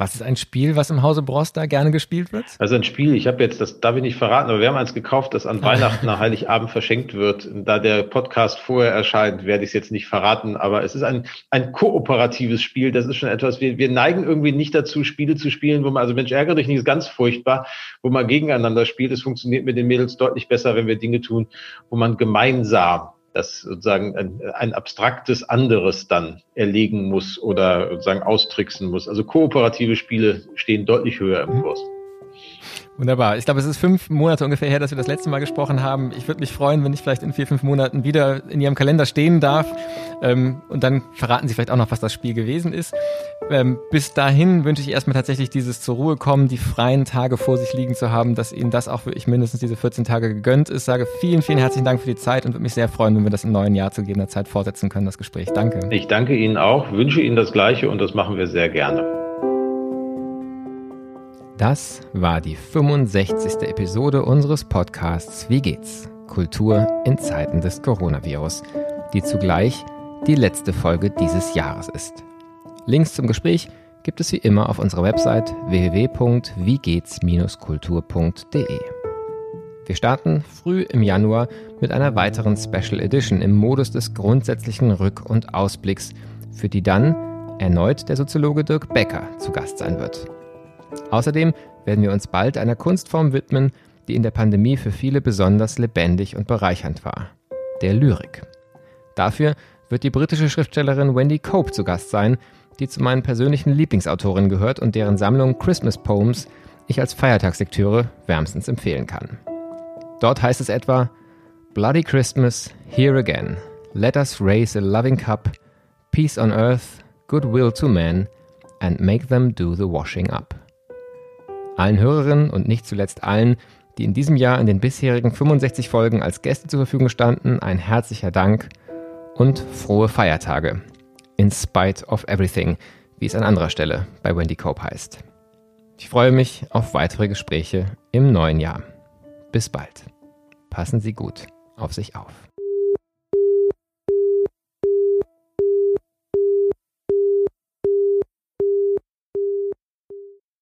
Was ist ein Spiel, was im Hause Broster gerne gespielt wird? Also ein Spiel, ich habe jetzt, das darf ich nicht verraten, aber wir haben eins gekauft, das an Weihnachten, nach Heiligabend verschenkt wird. Da der Podcast vorher erscheint, werde ich es jetzt nicht verraten, aber es ist ein, ein kooperatives Spiel. Das ist schon etwas, wir, wir neigen irgendwie nicht dazu, Spiele zu spielen, wo man, also Mensch, ärgere dich nicht, ist ganz furchtbar, wo man gegeneinander spielt. Es funktioniert mit den Mädels deutlich besser, wenn wir Dinge tun, wo man gemeinsam das sozusagen ein, ein, abstraktes anderes dann erlegen muss oder sozusagen austricksen muss. Also kooperative Spiele stehen deutlich höher im Kurs. Wunderbar. Ich glaube, es ist fünf Monate ungefähr her, dass wir das letzte Mal gesprochen haben. Ich würde mich freuen, wenn ich vielleicht in vier, fünf Monaten wieder in Ihrem Kalender stehen darf. Ähm, und dann verraten Sie vielleicht auch noch, was das Spiel gewesen ist. Ähm, bis dahin wünsche ich erstmal tatsächlich dieses zur Ruhe kommen, die freien Tage vor sich liegen zu haben, dass Ihnen das auch wirklich mindestens diese 14 Tage gegönnt ist. Sage vielen, vielen herzlichen Dank für die Zeit und würde mich sehr freuen, wenn wir das im neuen Jahr zu gegebener Zeit fortsetzen können, das Gespräch. Danke. Ich danke Ihnen auch, wünsche Ihnen das Gleiche und das machen wir sehr gerne. Das war die 65. Episode unseres Podcasts Wie geht's? Kultur in Zeiten des Coronavirus, die zugleich die letzte Folge dieses Jahres ist. Links zum Gespräch gibt es wie immer auf unserer Website www.wiegehts-kultur.de. Wir starten früh im Januar mit einer weiteren Special Edition im Modus des grundsätzlichen Rück- und Ausblicks, für die dann erneut der Soziologe Dirk Becker zu Gast sein wird. Außerdem werden wir uns bald einer Kunstform widmen, die in der Pandemie für viele besonders lebendig und bereichernd war, der Lyrik. Dafür wird die britische Schriftstellerin Wendy Cope zu Gast sein, die zu meinen persönlichen Lieblingsautorinnen gehört und deren Sammlung Christmas Poems ich als Feiertagslektüre wärmstens empfehlen kann. Dort heißt es etwa Bloody Christmas, here again. Let us raise a loving cup, peace on earth, goodwill to men, and make them do the washing up allen Hörerinnen und nicht zuletzt allen, die in diesem Jahr in den bisherigen 65 Folgen als Gäste zur Verfügung standen, ein herzlicher Dank und frohe Feiertage. In spite of everything, wie es an anderer Stelle bei Wendy Cope heißt. Ich freue mich auf weitere Gespräche im neuen Jahr. Bis bald. Passen Sie gut auf sich auf.